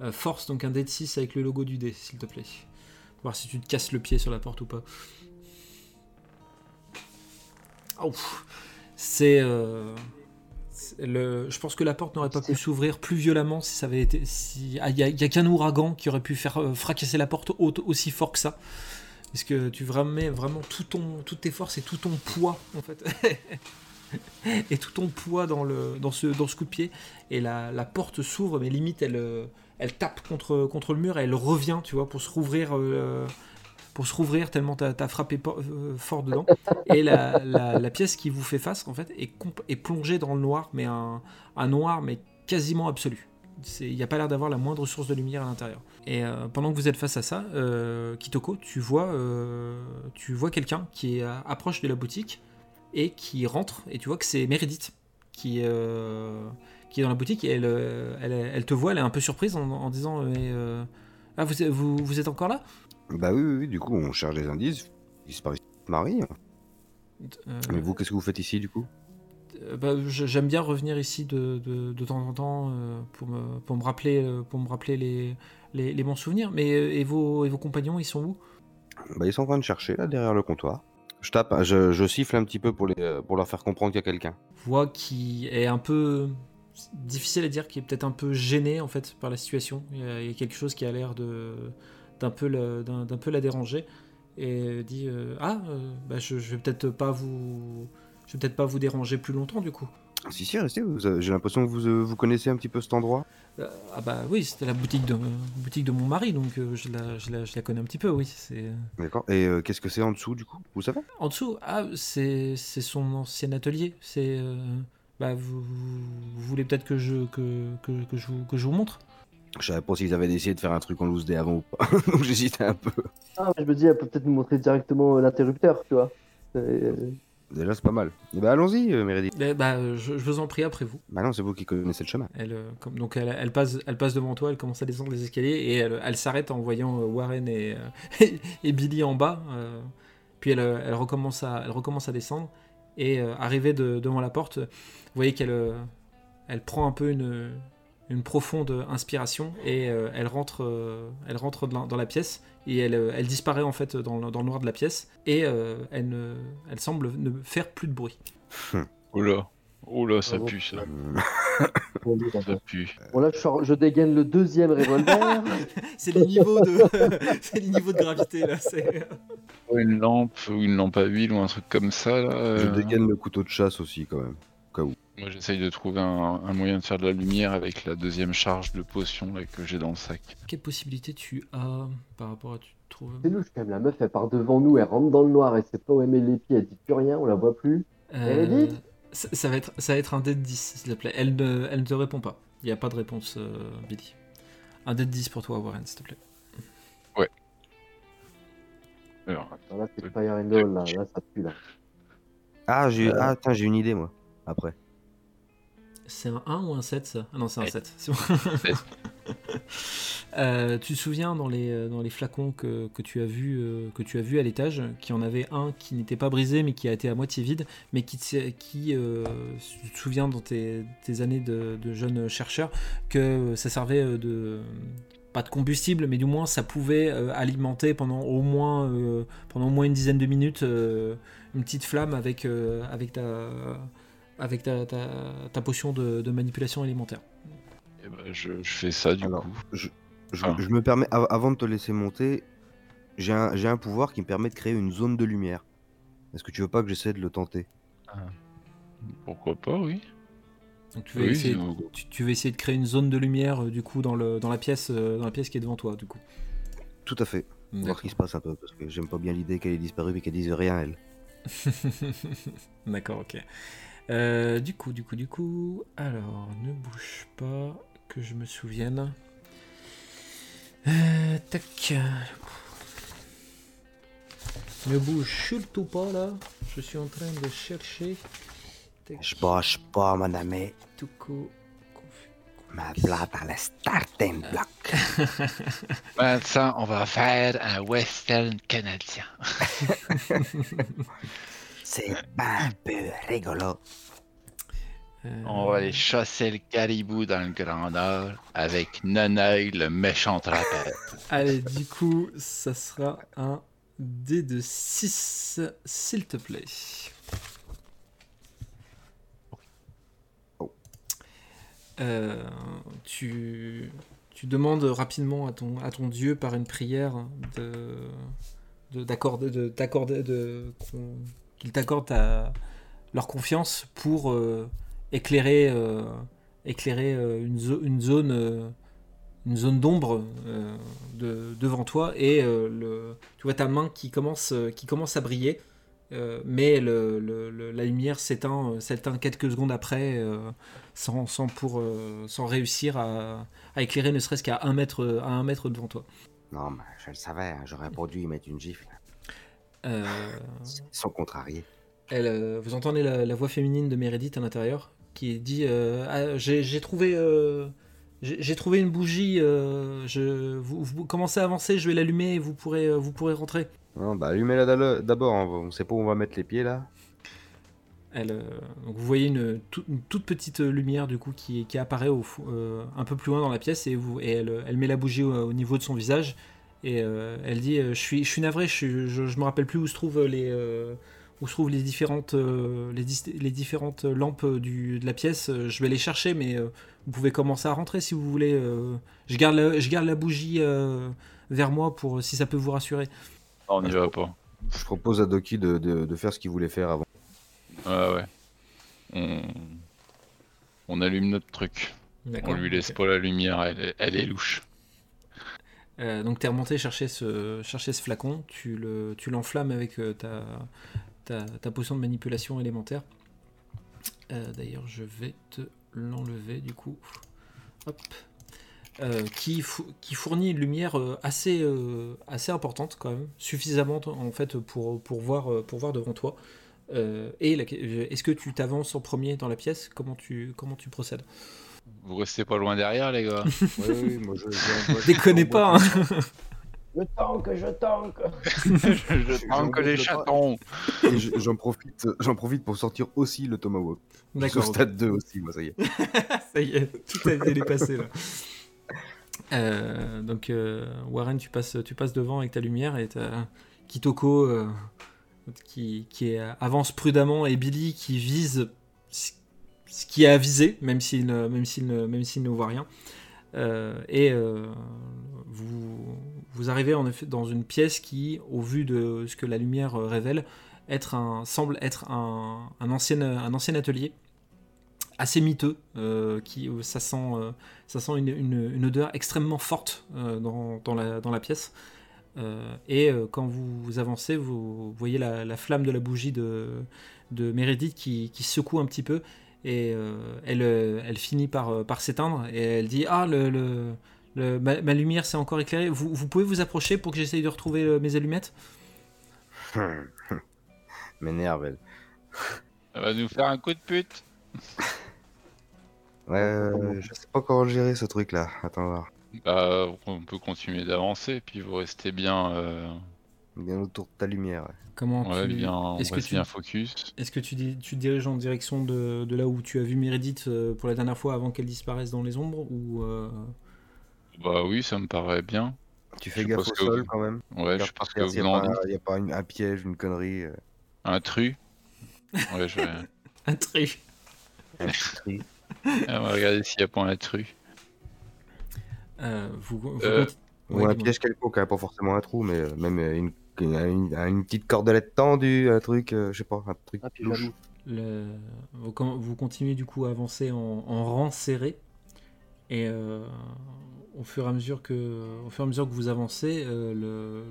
Euh, force, donc un dé de 6 avec le logo du dé, s'il te plaît. Voir si tu te casses le pied sur la porte ou pas. Oh, c'est. euh, c'est le... Je pense que la porte n'aurait pas pu s'ouvrir plus violemment si ça avait été. Si... Ah, Il n'y a, il qu'un ouragan qui aurait pu faire euh, fracasser la porte au- aussi fort que ça. Parce que tu mets vraiment tout ton, toutes tes forces et tout ton poids, en fait. et tout ton poids dans, le, dans, ce, dans ce coup de pied et la, la porte s'ouvre, mais limite elle, euh, elle tape contre, contre le mur et elle revient, tu vois, pour se rouvrir, euh, pour se rouvrir tellement t'as as frappé euh, fort dedans. Et la, pièce qui vous fait face, en fait, est, plongée dans le noir, mais un, noir, mais quasiment absolu. Il n'y a pas l'air d'avoir la moindre source de lumière à l'intérieur. Et euh, pendant que vous êtes face à ça, euh, Kitoko, tu vois, tu vois quelqu'un qui approche de la boutique et qui rentre, et tu vois que c'est Meredith qui, qui est dans la boutique et elle, elle, te voit, elle est un peu surprise en, disant Mais, Ah, vous, vous êtes encore là? Bah oui, oui, oui, du coup, on cherche des indices. Disparition de Marie. Euh, Mais vous, qu'est-ce que vous faites ici, du coup? euh, bah, J'aime bien revenir ici de, de, de temps en temps euh, pour, me, pour me rappeler, pour me rappeler les, les, les bons souvenirs. Mais et, vos, et vos compagnons, ils sont où? Bah, ils sont en train de chercher, là, derrière le comptoir. Je tape, je, je siffle un petit peu pour, les, pour leur faire comprendre qu'il y a quelqu'un. Voix qui est un peu difficile à dire, qui est peut-être un peu gêné en fait par la situation. Il y a, il y a quelque chose qui a l'air de d'un peu la, d'un, peu la déranger et dit euh, ah euh, bah, je, je vais peut-être pas vous je vais peut-être pas vous déranger plus longtemps du coup. Si, si, restez, j'ai l'impression que vous, euh, vous connaissez un petit peu cet endroit. Euh, ah bah oui c'était la boutique de boutique de mon mari donc je, la, je, la, je la connais un petit peu oui c'est D'accord. Et qu'est-ce que c'est en dessous, du coup? Vous savez? En dessous ah c'est c'est son ancien atelier c'est bah vous, vous voulez peut-être que je que, que, que je vous que je vous montre? Je savais pas s'ils avaient essayé de faire un truc en loose day avant ou pas. Donc j'hésitais un peu. Ah, je me dis, elle peut peut-être nous montrer directement euh, l'interrupteur, tu vois. Euh, Déjà, c'est pas mal. Et bah, allons-y, euh, Meredith. Eh bah, je, je vous en prie après vous. Bah non, c'est vous qui connaissez le chemin. Elle, euh, comme, donc elle, elle passe, elle passe devant toi, elle commence à descendre les escaliers et elle, elle s'arrête en voyant Warren et, euh, et Billy en bas. euh, puis elle, elle, recommence à, elle recommence à descendre et euh, arrivée de- devant la porte, vous voyez qu'elle euh, elle prend un peu une, une profonde inspiration et euh, elle rentre, euh, elle rentre dans, dans la pièce et elle, euh, elle disparaît en fait dans, le- dans le noir de la pièce et euh, elle, ne, elle semble ne faire plus de bruit. Oh là. Oh là, ça pue ça. Ça pue. Bon, là, je, sors- je dégaine le deuxième revolver. C'est les niveaux de, c'est les niveaux de gravité là. C'est... Une lampe, ou une lampe à huile, ou un truc comme ça. Là, Je dégaine le couteau de chasse aussi, quand même. Moi j'essaye de trouver un, un moyen de faire de la lumière avec la deuxième charge de potion là, que j'ai dans le sac. Quelle possibilité tu as par rapport à tu trouves? C'est louche quand même, la meuf, elle part devant nous, elle rentre dans le noir, elle sait pas où elle met les pieds, elle dit plus rien, on la voit plus. Euh, dit ça, ça va être, ça va être un dé de 10 s'il te plaît. Elle ne, elle ne te répond pas. Il n'y a pas de réponse, euh, Billy. Un dé de 10 pour toi, Warren, s'il te plaît. Alors, Alors là, c'est Fire and All, là, là, ça pue, là. Ah, j'ai Euh. ah, une idée, moi. Après. C'est un 1 ou un 7 ça? Ah non, c'est un Ouais. 7. C'est bon. Euh, tu te souviens dans les, euh, dans les flacons que, que tu as vu euh, que tu as vu à l'étage, qu'il y en avait un qui n'était pas brisé mais qui a été à moitié vide, mais qui, te- qui euh, tu te souviens dans tes, tes années de, de jeune chercheur que ça servait de pas de combustible, mais du moins ça pouvait euh, alimenter pendant au moins euh, pendant au moins une dizaine de minutes euh, une petite flamme avec euh, avec ta avec ta, ta, ta potion de, de manipulation élémentaire. Eh ben, je, je fais ça du Alors, coup. Je, Ah. je me permets, av- avant de te laisser monter, j'ai un, pouvoir qui me permet de créer une zone de lumière. Est-ce que tu veux pas que j'essaie de le tenter? Pourquoi pas, oui. Donc tu vas Oui, essayer, sinon- tu, tu vas essayer de créer une zone de lumière euh, du coup dans, le, dans, la pièce, euh, dans la pièce qui est devant toi du coup. Tout à fait. Voir ce qui se passe un peu, parce que j'aime pas bien l'idée qu'elle ait disparu et qu'elle dise rien, elle. D'accord, ok. Euh, du coup, du coup, du coup, alors ne bouge pas, que je me souvienne. Euh, tac. Ne bouge surtout pas là? Je suis en train de chercher. Tac. Je bouge pas, mon ami. Confu- Ma place dans le starting block. Maintenant, on va faire un western canadien. C'est pas un peu rigolo. Euh, On va aller chasser le caribou dans le Grand Nord avec Nonoeil, le méchant trapèze. Allez, du coup, ça sera un dé de 6, s'il te plaît. Oh. Euh, tu, tu demandes rapidement à ton, à ton dieu par une prière de de- d'accorder de qu'on- qu'il t'accorde ta- leur confiance pour euh, éclairer euh, éclairer euh, une, zo- une zone une zone d'ombre de- devant toi et tu vois ta main qui commence, qui commence à briller, mais la lumière s'éteint, quelques secondes après sans, sans, pour, sans réussir à, éclairer ne serait-ce qu'à un mètre, un mètre devant toi. Non, mais je le savais, hein, j'aurais dû y mettre une gifle. Euh, Ils sont contrariés. elle, euh, vous entendez la, la voix féminine de Meredith à l'intérieur qui dit euh, Ah, j'ai, trouvé j'ai, trouvé une bougie je, vous, vous commencez à avancer je vais l'allumer et vous pourrez, vous pourrez rentrer Non, bah allumez-la d'abord, hein, on sait pas où on va mettre les pieds là. Elle, euh, donc vous voyez une, tout- une toute petite lumière du coup qui, qui apparaît au, euh, un peu plus loin dans la pièce et, vous, et elle, elle met la bougie au, au niveau de son visage et euh, elle dit euh, je suis je suis navré je, suis- je, je me rappelle plus où se trouvent les euh, où se trouvent les différentes euh, les, différentes lampes du, de la pièce je vais les chercher mais euh, vous pouvez commencer à rentrer si vous voulez euh, je garde la, je garde la bougie euh, vers moi pour si ça peut vous rassurer Non, on n'y va pas? Je propose à Doki de, de- de faire ce qu'il voulait faire avant. Ouais, ouais. On... on allume notre truc. On lui laisse Ok. pas la lumière, elle elle est louche. Euh, donc tu es remonté chercher ce, chercher ce flacon, tu le- tu l'enflammes avec euh, ta, ta, potion de manipulation élémentaire. Euh, D'ailleurs, je vais te l'enlever du coup. Hop. Qui, qui fournit une lumière assez, assez importante quand même, suffisamment en fait pour, pour, voir, pour voir devant toi. Et est-ce que tu t'avances en premier dans la pièce? Comment tu, comment tu procèdes? Vous restez pas loin derrière, les gars. Oui, oui, moi je. je- Déconnez pas hein. Je tank, je tank. je tanque les chatons. Et je- j'en profite, j'en profite pour sortir aussi le Tomahawk. Je D'accord. stade 2 aussi, moi ça y est. Ça y est, tout a été dépassé là. Euh, donc euh, Warren, tu passes, tu passes devant avec ta lumière et t'as Kitoko euh, qui, qui est- avance prudemment et Billy qui vise ce qui est à viser, même s'il ne, même s'il même s'il ne voit rien. Euh, et euh, vous, vous arrivez en effet dans une pièce qui, au vu de ce que la lumière euh, révèle, semble être un, ancien, un ancien atelier assez miteux, qui, ça sent, ça sent une, odeur extrêmement forte dans, dans la, dans la pièce. Et quand vous avancez, vous voyez la, la flamme de la bougie de, de Meredith qui, qui secoue un petit peu et euh, elle, euh, elle finit par, euh, par s'éteindre et elle dit Ah, le, le- le- ma, ma lumière s'est encore éclairée. Vous, vous pouvez vous approcher pour que j'essaye de retrouver euh, mes allumettes? M'énerve elle. Elle va nous faire un coup de pute. Ouais, euh, je sais pas comment gérer ce truc là. Attends voir. Bah, on peut continuer d'avancer, puis vous restez bien, euh, Bien autour de ta lumière. ouais. Comment ouais, tu... bien, Est-ce que tu... bien focus. Est-ce que tu, dis- tu te diriges en direction de, de là où tu as vu Meredith euh, pour la dernière fois avant qu'elle disparaisse dans les ombres ou euh, Bah oui, ça me paraît bien. Tu fais Je gaffe au que sol vous- quand même. Ouais, je pense que vous n'y a, pas- y a pas une- un piège, une connerie. euh, Un tru Ouais, je vais... un truc un tri. Ah, on va regarder s'il n'y a pas un tru. Euh, vous, vous Euh, Ou Ouais, un piège quelconque, hein, pas forcément un trou, mais même une, une, une- une petite cordelette tendue, un truc, euh, je sais pas, un truc Ah, puis. Le- vous, continuez du coup à avancer en, en rang serré. Et euh, au fur et à mesure que, au fur et à mesure que vous avancez, euh, le-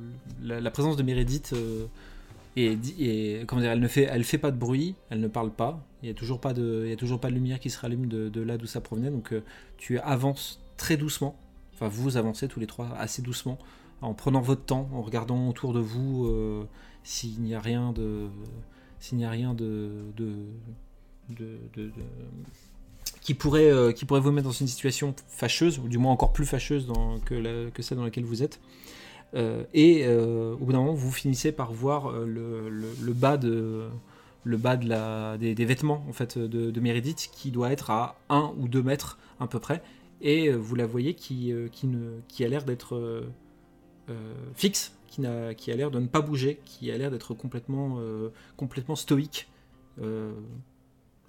la, la présence de Meredith euh, est, comment dire, elle ne fait, elle fait pas de bruit, elle ne parle pas, il y a toujours pas de, il y a toujours pas de lumière qui se rallume de, de là d'où ça provenait, donc tu avances très doucement, enfin vous avancez tous les trois assez doucement, en prenant votre temps, en regardant autour de vous euh, s'il n'y a rien de s'il n'y a rien de, qui, pourrait, euh, qui pourrait vous mettre dans une situation fâcheuse, ou du moins encore plus fâcheuse que, celle dans laquelle vous êtes. Euh, et au bout d'un moment, vous finissez par voir le, bas, des, vêtements en fait, de, Meredith qui doit être à 1 ou 2 mètres à peu près. Et vous la voyez qui, ne, qui a l'air d'être fixe, qui, a l'air de ne pas bouger, qui a l'air d'être complètement, euh, complètement stoïque, euh,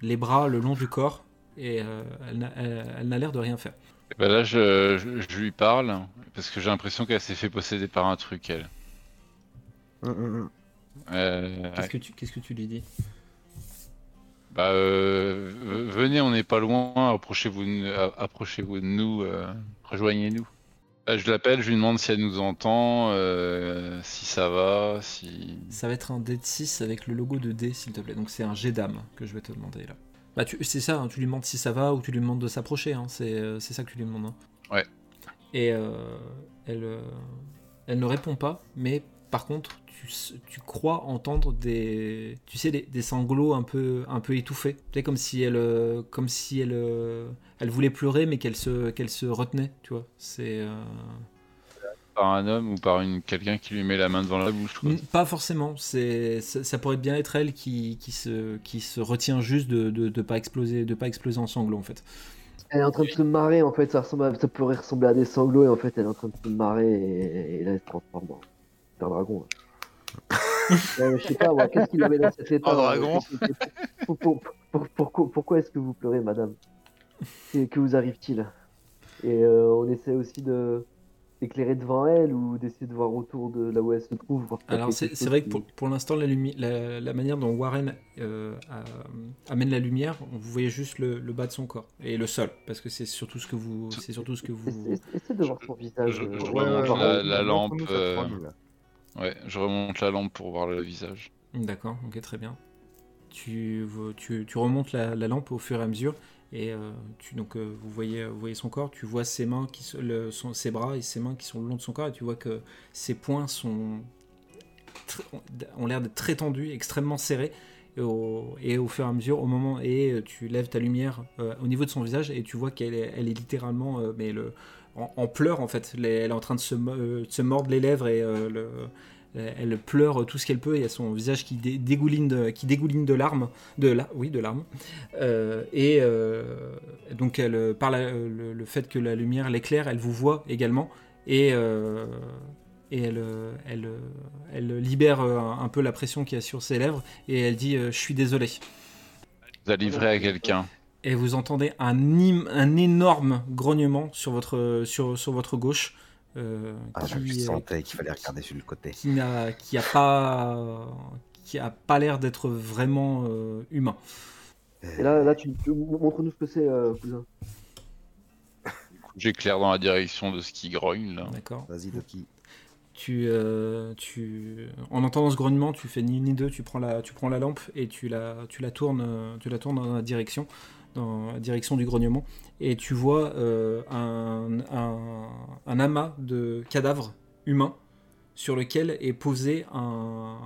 les bras le long du corps, et euh, elle n'a- elle- elle n'a l'air de rien faire. Et bah là, je, je- je lui parle, parce que j'ai l'impression qu'elle s'est fait posséder par un truc, elle. Hum, hum, hum. Euh, Qu'est-ce ouais. que tu, qu'est-ce que tu lui dis? Bah, euh, venez, on n'est pas loin, approchez-vous de, a- approchez-vous de nous, euh, rejoignez-nous. Bah, je l'appelle, je lui demande si elle nous entend, euh, si ça va, si... Ça va être un dé de 6 avec le logo de D, s'il te plaît. Donc c'est un jet d'âme que je vais te demander là. Bah, tu- c'est ça, hein, tu lui demandes si ça va ou tu lui demandes de s'approcher. hein, c'est, euh, c'est ça que tu lui demandes. hein. Ouais. Et euh, elle, euh, elle ne répond pas, mais par contre, tu, tu crois entendre des, tu sais, des, des sanglots un peu, un peu étouffés. Tu sais, comme si elle, comme si elle, elle voulait pleurer, mais qu'elle se, qu'elle se retenait. Tu vois, c'est. euh, Par un homme ou par une quelqu'un qui lui met la main devant la bouche. quoi. Pas forcément. C'est ça, ça pourrait bien être elle qui, qui se qui se retient juste de, de, de pas exploser de pas exploser en sanglots en fait. Elle est en train de se marrer, en fait, ça, ressemble à- ça pourrait ressembler à des sanglots, et en fait, elle est en train de se marrer, et, et là, elle se transforme en super dragon. là. Mais je sais pas, qu'est-ce qu'il avait dans cet état En dragon. pour- pour- pour- Pourquoi, pourquoi est-ce que vous pleurez, madame? Que, que vous arrive-t-il? Et euh, on essaie aussi de d'éclairer devant elle ou d'essayer de voir autour de là où elle se trouve. voir Alors c'est vrai que pour, pour l'instant la, lumi- la, la manière dont Warren euh, a- amène la lumière, vous voyez juste le, le bas de son corps et le sol parce que c'est surtout ce que vous c'est surtout ce que vous Essa- essa- Essaie de voir son visage. je- euh, je remonte la- lampe, euh. Ouais, je remonte la lampe pour voir le visage. D'accord, ok, très bien. Tu, tu, tu remontes la, la lampe au fur et à mesure et euh, donc, euh, vous, voyez, son corps, tu vois ses mains, ses bras et ses mains qui sont le long de son corps et tu vois que ses poings sont, ont l'air d'être très tendus, extrêmement serrés. Et au, fur et à mesure, au moment et euh, tu lèves ta lumière au niveau de son visage et tu vois qu'elle est, littéralement en, pleurs en fait. Elle est en train de se, de se mordre les lèvres et le, elle pleure tout ce qu'elle peut. Il y a son visage qui dé- dégouline de, qui dégouline de larmes, de la, oui, de larmes. Euh, et euh, donc elle, par la- le, le fait que la lumière l'éclaire, elle vous voit également et euh, et elle, euh, elle, euh, elle libère euh, un, un peu la pression qu'il y a sur ses lèvres et elle dit euh, je suis désolé. Vous a livré à quelqu'un. Et vous entendez un, énorme grognement sur votre, sur, sur votre gauche. Euh, Ah, je qui, euh, sentais qu'il fallait regarder sur le côté. qui n'a qui a pas qui a pas l'air d'être vraiment euh, humain. Et là, là tu, tu- montre-nous ce que c'est, euh, cousin. J'éclaire dans la direction de ce qui grogne là. D'accord. Vas-y, Doki. Tu, euh, tu, en entendant ce grognement, tu fais ni une ni deux, tu prends la, tu prends la lampe et tu la, tu la tournes, euh, tu la tournes dans la direction, dans direction du grognement, et tu vois euh, un, un, amas de cadavres humains sur lequel est posé un,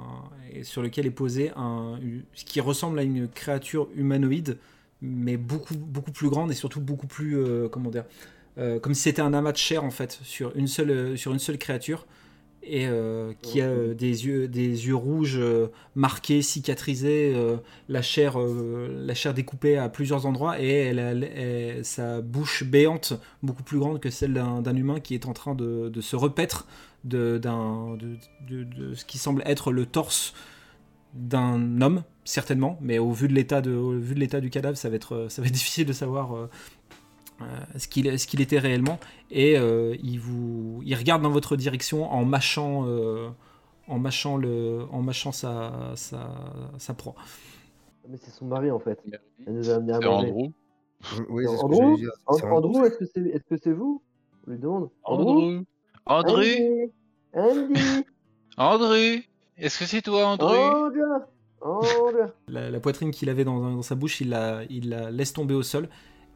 sur lequel est posé un, ce qui ressemble à une créature humanoïde, mais beaucoup, beaucoup plus grande et surtout beaucoup plus, euh, comment dire, euh, comme si c'était un amas de chair en fait sur une seule, sur une seule créature et euh, qui a euh, des yeux, des yeux rouges euh, marqués, cicatrisés, la chair, la chair découpée à plusieurs endroits et elle sa bouche béante, beaucoup plus grande que celle d'un humain qui est en train de, de se repaître de, ce qui semble être le torse d'un homme, certainement, mais au vu de l'état de, au vu de l'état du cadavre, ça va être, ça va être difficile de savoir ce qu'il ce qu'il était réellement. Et euh, il vous, il regarde dans votre direction en mâchant, euh, en mâchant le, en mâchant sa, sa, sa proie. Mais c'est son mari en fait. Elle nous a amené à manger. Andrew. Oui, c'est ce que Andrew dire. Andrew, est-ce que c'est est -ce c'est vous On lui demande. Andrew. André. Andy Andy André. Est-ce que c'est toi, André Andrew Andrew La, la poitrine qu'il avait dans, dans sa bouche, il la, il la laisse tomber au sol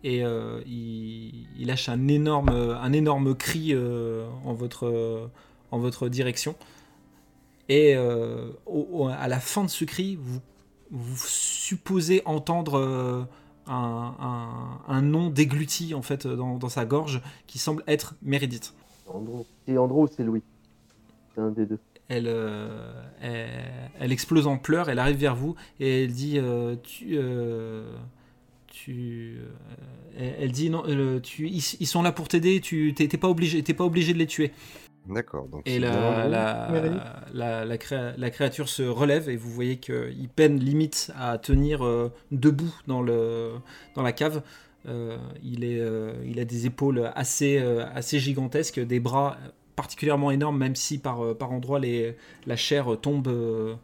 et euh, il, il lâche un énorme, un énorme cri euh, en, votre, en votre direction. Et euh, au- au- à la fin de ce cri, vous, vous supposez entendre un, un- un nom dégluti en fait dans, dans sa gorge qui semble être Meredith. Andrew. C'est Andrew ou c'est Louis C'est un des deux. elle, elle, elle explose en pleurs, elle arrive vers vous et elle dit tu, tu euh, elle, elle dit non euh, tu, ils, ils sont là pour t'aider tu t'es pas obligé t'es pas obligé de les tuer D'accord. Donc et la, bien la, Meredith la, la créa- la créature se relève et vous voyez qu'il peine limite à tenir euh, debout dans, le, dans la cave. Euh, il, est, euh, il a des épaules assez, euh, assez gigantesques, des bras particulièrement énormes, même si par, euh, par endroits les, la chair tombe, euh,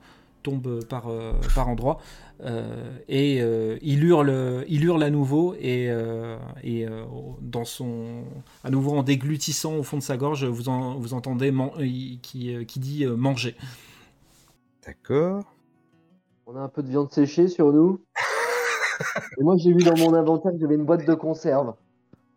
tombe par, euh, par endroits. Euh, et euh, il, hurle, il hurle à nouveau et, euh, et euh, dans son, à nouveau en déglutissant au fond de sa gorge, vous, en- vous entendez man- euh, qui, euh, qui dit euh, manger. D'accord. On a un peu de viande séchée sur nous. Et moi, j'ai vu dans mon inventaire que j'avais une boîte de conserve.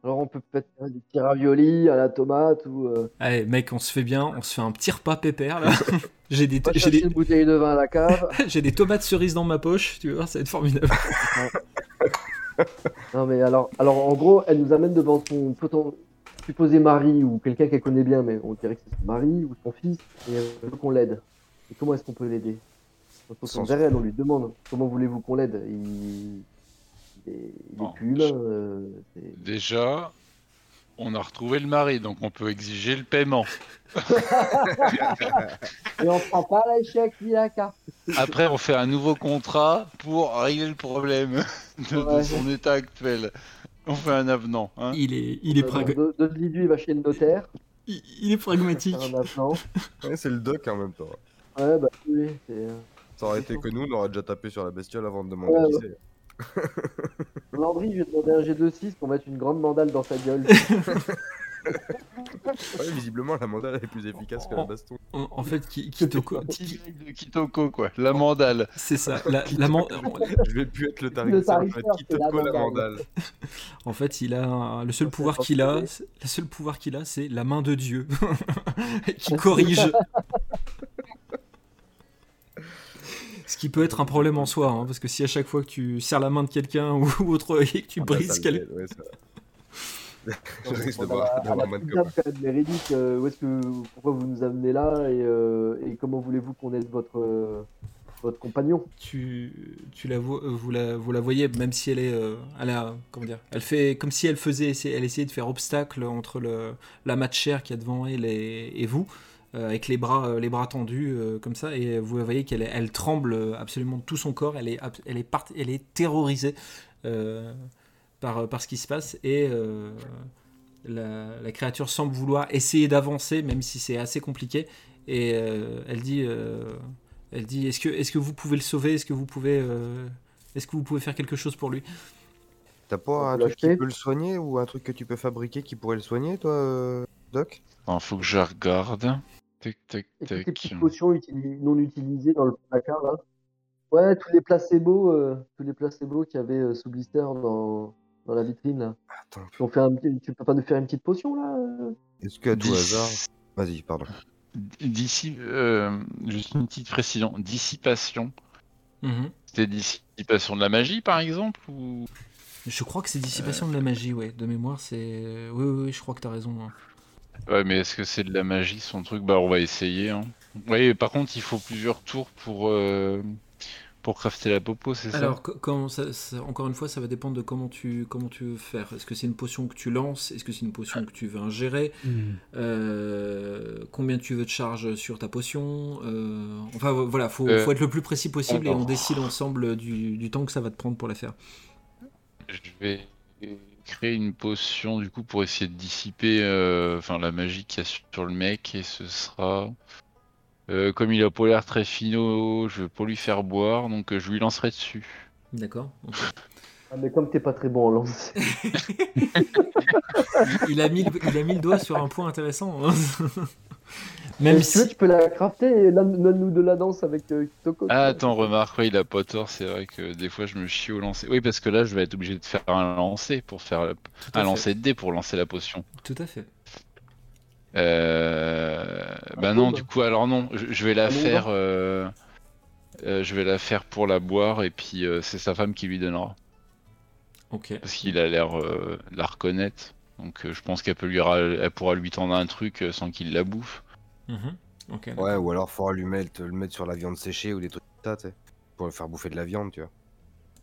Alors, on peut peut-être faire des petits raviolis à la tomate ou. Euh, Allez, mec, on se fait bien, on se fait un petit repas pépère là. j'ai des, pas j'ai chercher des, une bouteille de vin à la cave. j'ai des tomates cerises dans ma poche, tu vois, ça va être formidable. Non, mais alors, alors, en gros, elle nous amène devant son poten- supposé mari ou quelqu'un qu'elle connaît bien, mais on dirait que c'est son mari ou son fils, et elle veut qu'on l'aide. Et comment est-ce qu'on peut l'aider? On se retourne Sans- vers elle, on lui demande comment voulez-vous qu'on l'aide? Il, il est, il est Bon, euh, Déjà, on a retrouvé le mari, donc on peut exiger le paiement. Et on prend pas l'échec ni la carte. Après, on fait un nouveau contrat pour régler le problème de, son état actuel. On fait un avenant. Hein Il est, il est, Euh, prag- De, de Lidu, il va chez le notaire, il, il est pragmatique. Ouais, c'est le doc en même temps. Ouais, bah oui, euh, Ça aurait été que nous, on aurait déjà tapé sur la bestiole avant de demander Ouais, qui ouais. c'est. Landry, je vais demander un G2-6 pour mettre une grande mandale dans sa gueule. Ouais, visiblement, la mandale est plus efficace que la baston. En, en fait, Ki- Kitoko, Kitoko, quoi. La mandale. c'est ça. La, la man- Je vais plus être le Le tarif, ça tarifeur, être c'est la Kitoko la mandale. mandale. En fait, il a un- le seul pouvoir qu'il a, le seul pouvoir qu'il a, c'est la main de Dieu qui corrige. Ce qui peut être un problème en soi, hein, parce que si à chaque fois que tu serres la main de quelqu'un ou autre et que tu Ah bah, brises ça quel- le fait, ouais, euh, où est-ce que, pourquoi vous nous amenez là et, euh, et comment voulez-vous qu'on aide votre, euh, votre compagnon? Tu, tu la vois, euh, vous la, vous la voyez, même si elle est, euh, elle a, comment dire, elle fait comme si elle faisait, elle essayait de faire obstacle entre le, la mat de chair qui est devant elle et, et vous, euh, avec les bras, euh, les bras tendus euh, comme ça, et vous voyez qu'elle, est- elle tremble euh, absolument de tout son corps, elle est, elle est, part- elle est terrorisée euh, par, par ce qui se passe. Et euh, la, la créature semble vouloir essayer d'avancer, même si c'est assez compliqué, et euh, elle dit. euh, elle dit est-ce que, est que vous pouvez le sauver? Est-ce que vous pouvez euh, est-ce que vous pouvez faire quelque chose pour lui? T'as pas un truc qui peut le soigner ou un truc que tu peux fabriquer qui pourrait le soigner, toi, euh, Doc? Attends, faut que je regarde. Tac, tac, Et toutes petites potions non utilisées dans le placard là Ouais, tous les placebos, euh, tous les placebos qu'il y avait euh, sous blister dans, dans la vitrine là. Attends, On fait un, petit- tu peux pas nous faire une petite potion là euh? Est-ce qu'à tout hasard? Vas-y, pardon. D'ici, euh, juste une petite précision. Dissipation. Mhm. C'était dissipation de la magie, par exemple ou... Je crois que c'est dissipation de la magie, ouais. De mémoire, c'est. Oui, oui, oui, je crois que t'as raison. hein. Ouais, mais est-ce que c'est de la magie son truc? Bah, on va essayer. Hein. Ouais, par contre, il faut plusieurs tours pour euh, pour crafter la popo, c'est ça? Alors, co- comment ça- ça- encore une fois, ça va dépendre de comment tu, comment tu veux faire. Est-ce que c'est une potion que tu lances? Est-ce que c'est une potion que tu veux ingérer? Euh, Combien tu veux de charge sur ta potion? Euh, Enfin, vo- voilà, faut, Euh, faut être le plus précis possible et on décide ensemble du, du temps que ça va te prendre pour la faire. Je vais créer une potion du coup pour essayer de dissiper euh, enfin la magie qu'il y a sur le mec et ce sera euh, comme il a pas l'air très finot, je vais pas lui faire boire donc euh, je lui lancerai dessus. D'accord. Ah, mais comme t'es pas très bon en lance. il, a mis, le- il a mis le doigt sur un point intéressant. hein. Même si tu veux, tu peux la crafter et là, donne-nous de la danse avec euh, Kitoko. Ah attends, remarque, ouais, il a pas tort, c'est vrai que des fois je me chie au lancer. Oui parce que là je vais être obligé de faire un lancer pour faire la- un fait. lancer de dés pour lancer la potion. Tout à fait. Euh... Bah Ah, non, du coup, alors non, je, je vais la Ah, faire. euh, euh, je vais la faire pour la boire et puis euh, c'est sa femme qui lui donnera Ok. parce qu'il a l'air euh, de la reconnaître. Donc euh, je pense qu'elle peut lui, ra- elle pourra lui tendre un truc euh, sans qu'il la bouffe. Mhm. Ouais, ou alors faudra lui mettre, le mettre sur la viande séchée ou des trucs comme ça, tu sais. Pour le faire bouffer de la viande, tu vois.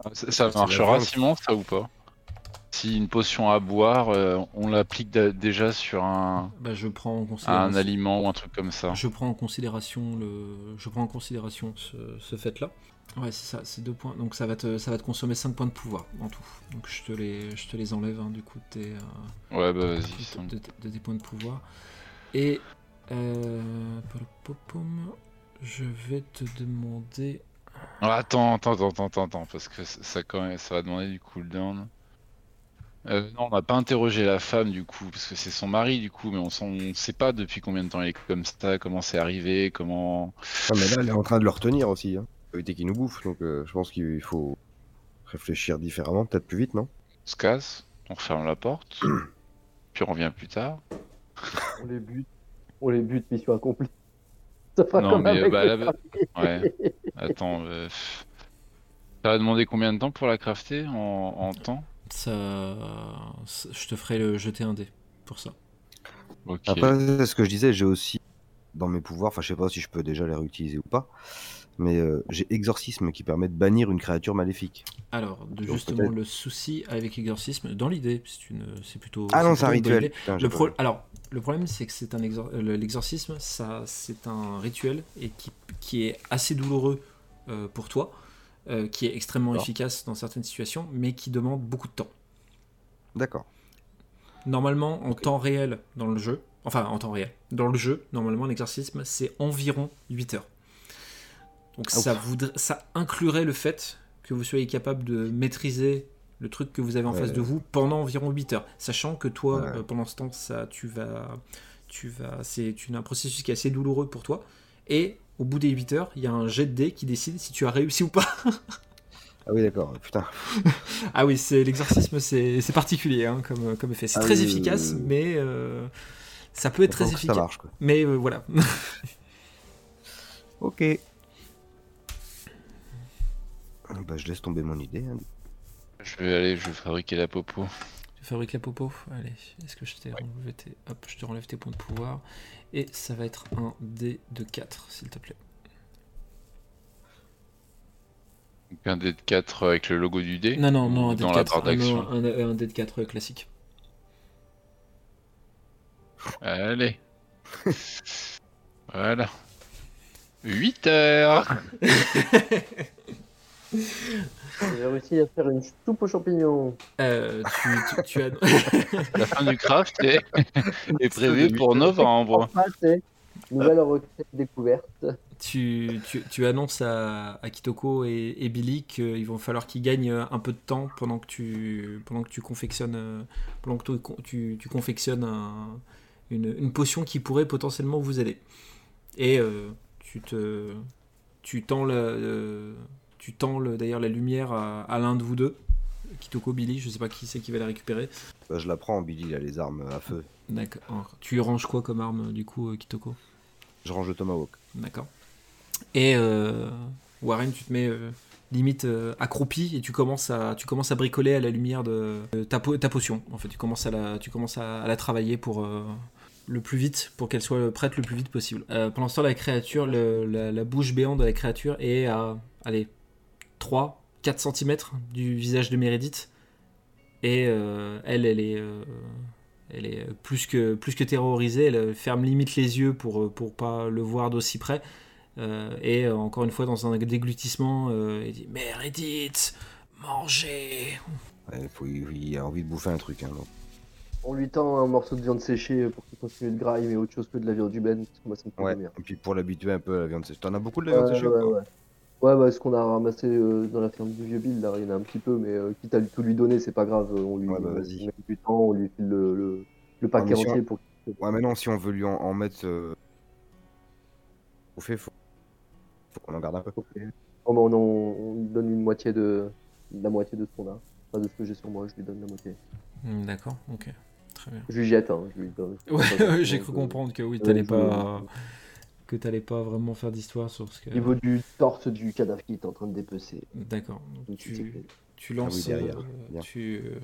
Ah, Ça, marchera viande. Simon, ça ou pas? Si une potion à boire, euh, on l'applique déjà sur un, Bah, je prends en un considération. aliment ou un truc comme ça. Je prends en considération le, je prends en considération ce, ce fait-là. Ouais, c'est ça, c'est deux points. Donc ça va te, ça va te consommer 5 points de pouvoir en tout. Donc je te les, je te les enlève hein, du coup de tes, euh, Ouais, bah de tes points de pouvoir. Et euh, je vais te demander. Ah, attends, attends, attends, attends, attends, parce que ça, quand même, ça va demander du cooldown. Euh, non, on n'a pas interrogé la femme du coup, parce que c'est son mari du coup, mais on ne sait pas depuis combien de temps il est comme ça, comment c'est arrivé, comment. Ah, mais là, elle est en train de le retenir aussi. Hein. Faut éviter qu'il nous bouffe, donc euh, je pense qu'il faut réfléchir différemment, peut-être plus vite, non? On se casse, on referme la porte, puis on revient plus tard. On les bute. On les bute, mission accomplie. Ça fera Non, comme mais, avec bah, les là, familles. ouais. Attends, euh, ça va demander combien de temps pour la crafter en, en temps? Ça, je te ferai le jeter un dé pour ça. Ok. Après, ce que je disais, j'ai aussi dans mes pouvoirs, enfin je sais pas si je peux déjà les réutiliser ou pas, mais euh, j'ai exorcisme qui permet de bannir une créature maléfique. Alors, de- Donc, justement, le souci avec exorcisme, dans l'idée, c'est une, c'est plutôt. Ah non, c'est un rituel. Putain, Le pro-. Alors, le problème, c'est que c'est un exor- le- l'exorcisme, ça, c'est un rituel et qui, qui est assez douloureux euh, pour toi, euh, qui est extrêmement efficace dans certaines situations, mais qui demande beaucoup de temps. D'accord. Normalement, en temps réel dans le jeu, enfin en temps réel, dans le jeu, normalement, l'exorcisme, c'est environ 8 heures. Donc Ah, ça, ouf. voudrait, ça inclurait le fait que vous soyez capable de maîtriser le truc que vous avez en Ouais. face de vous pendant environ 8 heures. Sachant que toi, Ouais. euh, pendant ce temps, ça, tu vas, tu vas, c'est un processus qui est assez douloureux pour toi. Et au bout des 8 heures, il y a un jet de dés qui décide si tu as réussi ou pas. Ah oui, d'accord. Putain. Ah oui, c'est l'exorcisme, c'est particulier hein, comme, comme effet. C'est Ah très oui, efficace, oui, oui. mais euh, ça peut être très efficace. Ça marche, quoi. Mais euh, voilà. Ok. Bah, je laisse tomber mon idée. hein. Je vais aller, je vais fabriquer la popo. tu fabriques la popo. Allez, est-ce que je t'ai enlevé tes... Hop, je te relève tes points de pouvoir. Et ça va être un dé de 4, s'il te plaît. Donc un dé de 4 avec le logo du dé. Non, non, non, un dé de la 4. barre d'action. Un, un- un dé de 4 classique. Allez. voilà. 8 heures. J'ai réussi à faire une soupe aux champignons. Euh, tu, tu- tu as... La fin du craft est, est prévue pour novembre. Nouvelle recette découverte. tu, tu- tu annonces à, à Kitoko et, et Billy qu'il va falloir qu'ils gagnent un peu de temps pendant que tu, pendant que tu confectionnes, pendant que tu, tu- tu confectionnes un- une, une potion qui pourrait potentiellement vous aider. Et euh, tu te, tu tends le, euh, tu tends le- d'ailleurs la lumière à, à l'un de vous deux, Kitoko, Billy, je sais pas qui c'est qui va la récupérer. Bah, je la prends, Billy, il a les armes à feu. D'accord. Tu ranges quoi comme arme du coup, euh, Kitoko? Je range le tomahawk. D'accord. Et euh, Warren, tu te mets, euh, limite euh, accroupi et tu commences à tu commences à bricoler à la lumière de, de ta, po- ta potion. En fait, tu commences à la tu commences à, à la travailler pour le plus vite pour qu'elle soit prête le plus vite possible. Pendant ce temps, la créature, le- la, la bouche béante de la créature est à allez 3 4 cm du visage de Meredith et euh, elle elle est euh, elle est plus que, plus que terrorisée, elle ferme limite les yeux pour, euh, pour pas le voir d'aussi près. Euh, et euh, encore une fois, dans un déglutissement, euh, il dit Meredith, mangez Ouais, faut, il a envie de bouffer un truc. Hein. On lui tend un morceau de viande séchée pour qu'il continue de grailler, mais autre chose que de la viande humaine, parce que moi ça me Ouais. bien. Et puis pour l'habituer un peu à la viande séchée. T'en as beaucoup de la viande séchée ou ouais, ouais. Bah, ce qu'on a ramassé euh, dans la ferme du vieux Bill, là, il y en a un petit peu, mais euh, quitte à lui tout lui donner, c'est pas grave. euh, On lui Ouais, bah, on vas-y. met du temps, on lui file le, le, le paquet mais si on- entier pour Ouais, mais non, si on veut lui en, en mettre. Euh... Au fait, faut, faut qu'on en garde un peu. Oh, bah, on, en- on lui donne une moitié de la moitié de ce qu'on a. Pas de ce que j'ai sur moi, je lui donne la moitié. Hmm, D'accord, ok. Très bien. Je lui jette, hein, je lui donne. Ouais, j'ai cru comprendre que oui, t'allais pas. Que t'allais pas vraiment faire d'histoire sur ce que. Au niveau du torse du cadavre qui est en train de dépecer. D'accord. Tu, tu lances. oui, derrière. euh, tu, euh,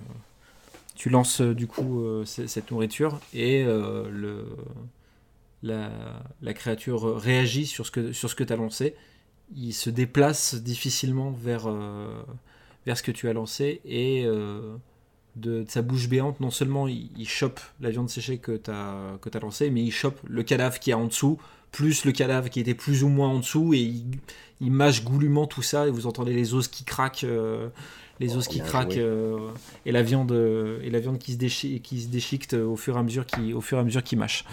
tu lances euh, du coup euh, cette nourriture et le, la, la créature réagit sur ce que, sur ce que tu as lancé. Il se déplace difficilement vers, vers ce que tu as lancé et de, de sa bouche béante, non seulement il, il chope la viande séchée que tu as, que as lancée, mais il chope le cadavre qui est en dessous, plus le cadavre qui était plus ou moins en dessous, et il, il mâche goulûment tout ça, et vous entendez les os qui craquent, euh, les os Oh, qui bien craquent, euh, et la viande, euh, et la viande qui se, déchi- qui se déchiquette au fur et à mesure qu'il, au fur et à mesure qu'il mâche.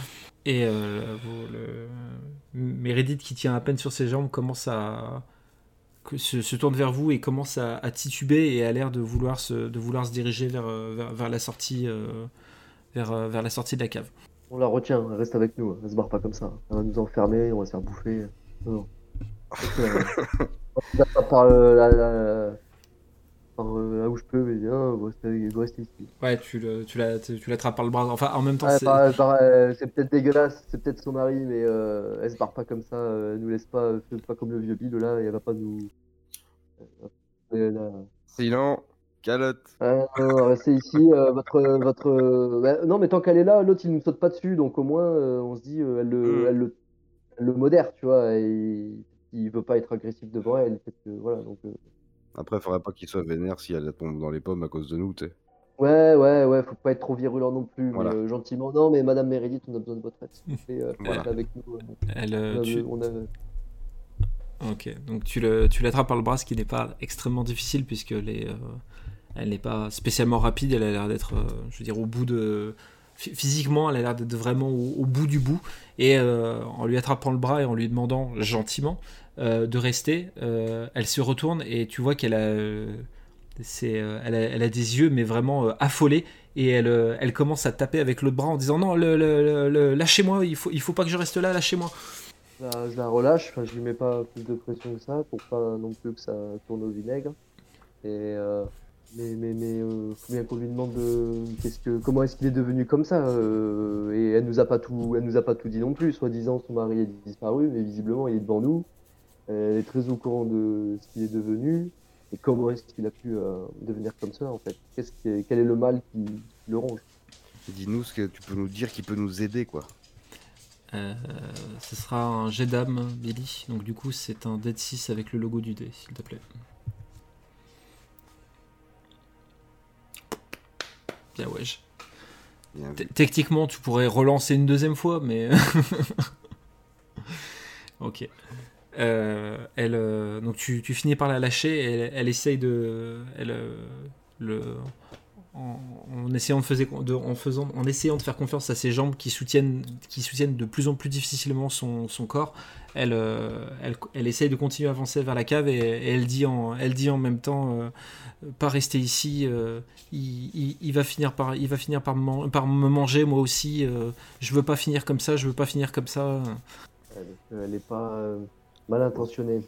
Et vous- le... Meredith, qui tient à peine sur ses jambes, commence à se, se tourne vers vous et commence à, à tituber et a l'air de vouloir se, de vouloir se diriger vers, vers, vers la sortie, vers, vers la sortie de la cave. On la retient, elle reste avec nous, elle se barre pas comme ça. Elle va nous enfermer, on va se faire bouffer. Non, euh, on par, euh, la- la- par, euh, là où je peux, mais viens, vous restez, vous restez ici. Ouais, tu, le, tu, la- tu l'attrapes par le bras. Enfin, en même temps, Ouais, c'est- par- par- euh, c'est peut-être dégueulasse, c'est peut-être son mari, mais euh, elle se barre pas comme ça, euh, elle nous laisse pas, euh, fait pas comme le vieux Bill là, et elle va pas nous. Elle va- Sinon, calotte. Non, restez ici, euh, votre, votre. euh, bah, non, mais tant qu'elle est là, l'autre il nous saute pas dessus, donc au moins euh, on se dit, euh, elle, le, elle, le, elle le modère, tu vois, et il, veut pas être agressif devant elle, que voilà, donc. euh, Après, faudrait pas qu'il soit vénère si elle tombe dans les pommes à cause de nous, tu sais. Ouais, ouais, ouais, faut pas être trop virulent non plus, Voilà. mais euh, gentiment. Non, mais Madame Meredith, on a besoin de votre aide. euh, Voilà. avec nous. euh, elle, on euh, a- tu- on a- Ok, donc tu le, tu l'attrapes par le bras, ce qui n'est pas extrêmement difficile puisque les, euh, elle n'est pas spécialement rapide. Elle a l'air d'être, euh, je veux dire, au bout de phy- physiquement, elle a l'air d'être vraiment au, bout du bout. Et euh, en lui attrapant le bras et en lui demandant gentiment euh, de rester, elle se retourne et tu vois qu'elle a, elle elle a des yeux mais vraiment affolés. Et elle, elle commence à taper avec l'autre bras en disant non, lâchez-moi, il faut, il faut pas que je reste là, lâchez-moi. la, je la relâche, enfin, je lui mets pas plus de pression que ça, pour pas non plus que ça tourne au vinaigre. Et mais mais mais euh, faut bien qu'on lui demande de, qu'est-ce que, comment est-ce qu'il est devenu comme ça. euh, et elle nous a pas tout, elle nous a pas tout dit non plus. Soi-disant son mari est disparu, mais visiblement il est devant nous. Elle est très au courant de ce qu'il est devenu et comment est-ce qu'il a pu euh, devenir comme ça en fait. Qu'est-ce qui est- quel est le mal qui le ronge? Dis-nous ce que tu peux nous dire qui peut nous aider, quoi. Euh, ce sera un jet d'âme, Billy. Donc du coup, c'est un dé de 6 avec le logo du dé, s'il te plaît. Bien wesh. Bien Techniquement, tu pourrais relancer une deuxième fois, mais... ok. Euh, elle, euh, donc tu, tu finis par la lâcher, et elle, elle essaye de... Elle, euh, le, en, en essayant de, faiser- de- en, faisant, en essayant de faire confiance à ses jambes qui soutiennent, qui soutiennent de plus en plus difficilement son, son corps, elle, euh, elle, elle essaye de continuer à avancer vers la cave et, et elle, dit en, elle dit en même temps euh, pas rester ici, euh, il, il- il va finir par, il va finir par, me, man- par me manger moi aussi, euh, je veux pas finir comme ça, je veux pas finir comme ça. Elle, elle est pas euh, mal intentionnée.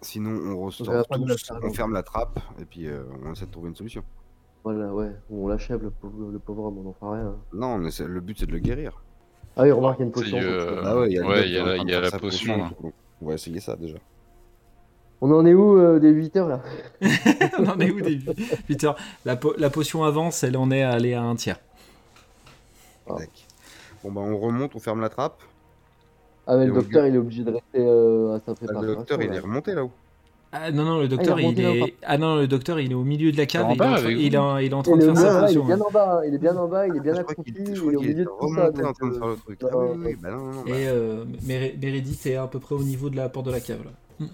Sinon, on ressort tous, on ferme la trappe, et puis euh, on essaie de trouver une solution. Voilà, ouais, on l'achève le pauvre, le pauvre homme, on n'en fera rien. Non, on essaie- le but c'est de le guérir. Ah oui, remarque, il y a une C'est, potion. donc, euh, euh, Ah ouais, il y a, le ouais, mec il y qui est a en la- train de il y a faire la sa potion, là. donc On va essayer ça déjà. On en est où euh, des 8 heures là On en est où des 8 heures? La, po- la potion avance, elle en est à aller à un tiers. Ah. Tac. Bon bah on remonte, on ferme la trappe. Ah, mais Et le on docteur, il est obligé de rester euh, à sa Ah, préparation. le docteur il là. est remonté là-haut. Ah non non le docteur il est il, remonté est ah non le docteur il est au milieu de la cave il, est bas il, est en, il est en Il train de faire sa là, il est bien en bas, il est bien en bas, il est bien Ah, accroupi, il est au milieu de tout ça. en train euh, faire le truc. Ah bah. Et euh, Meredith est à peu près au niveau de la porte de la cave là.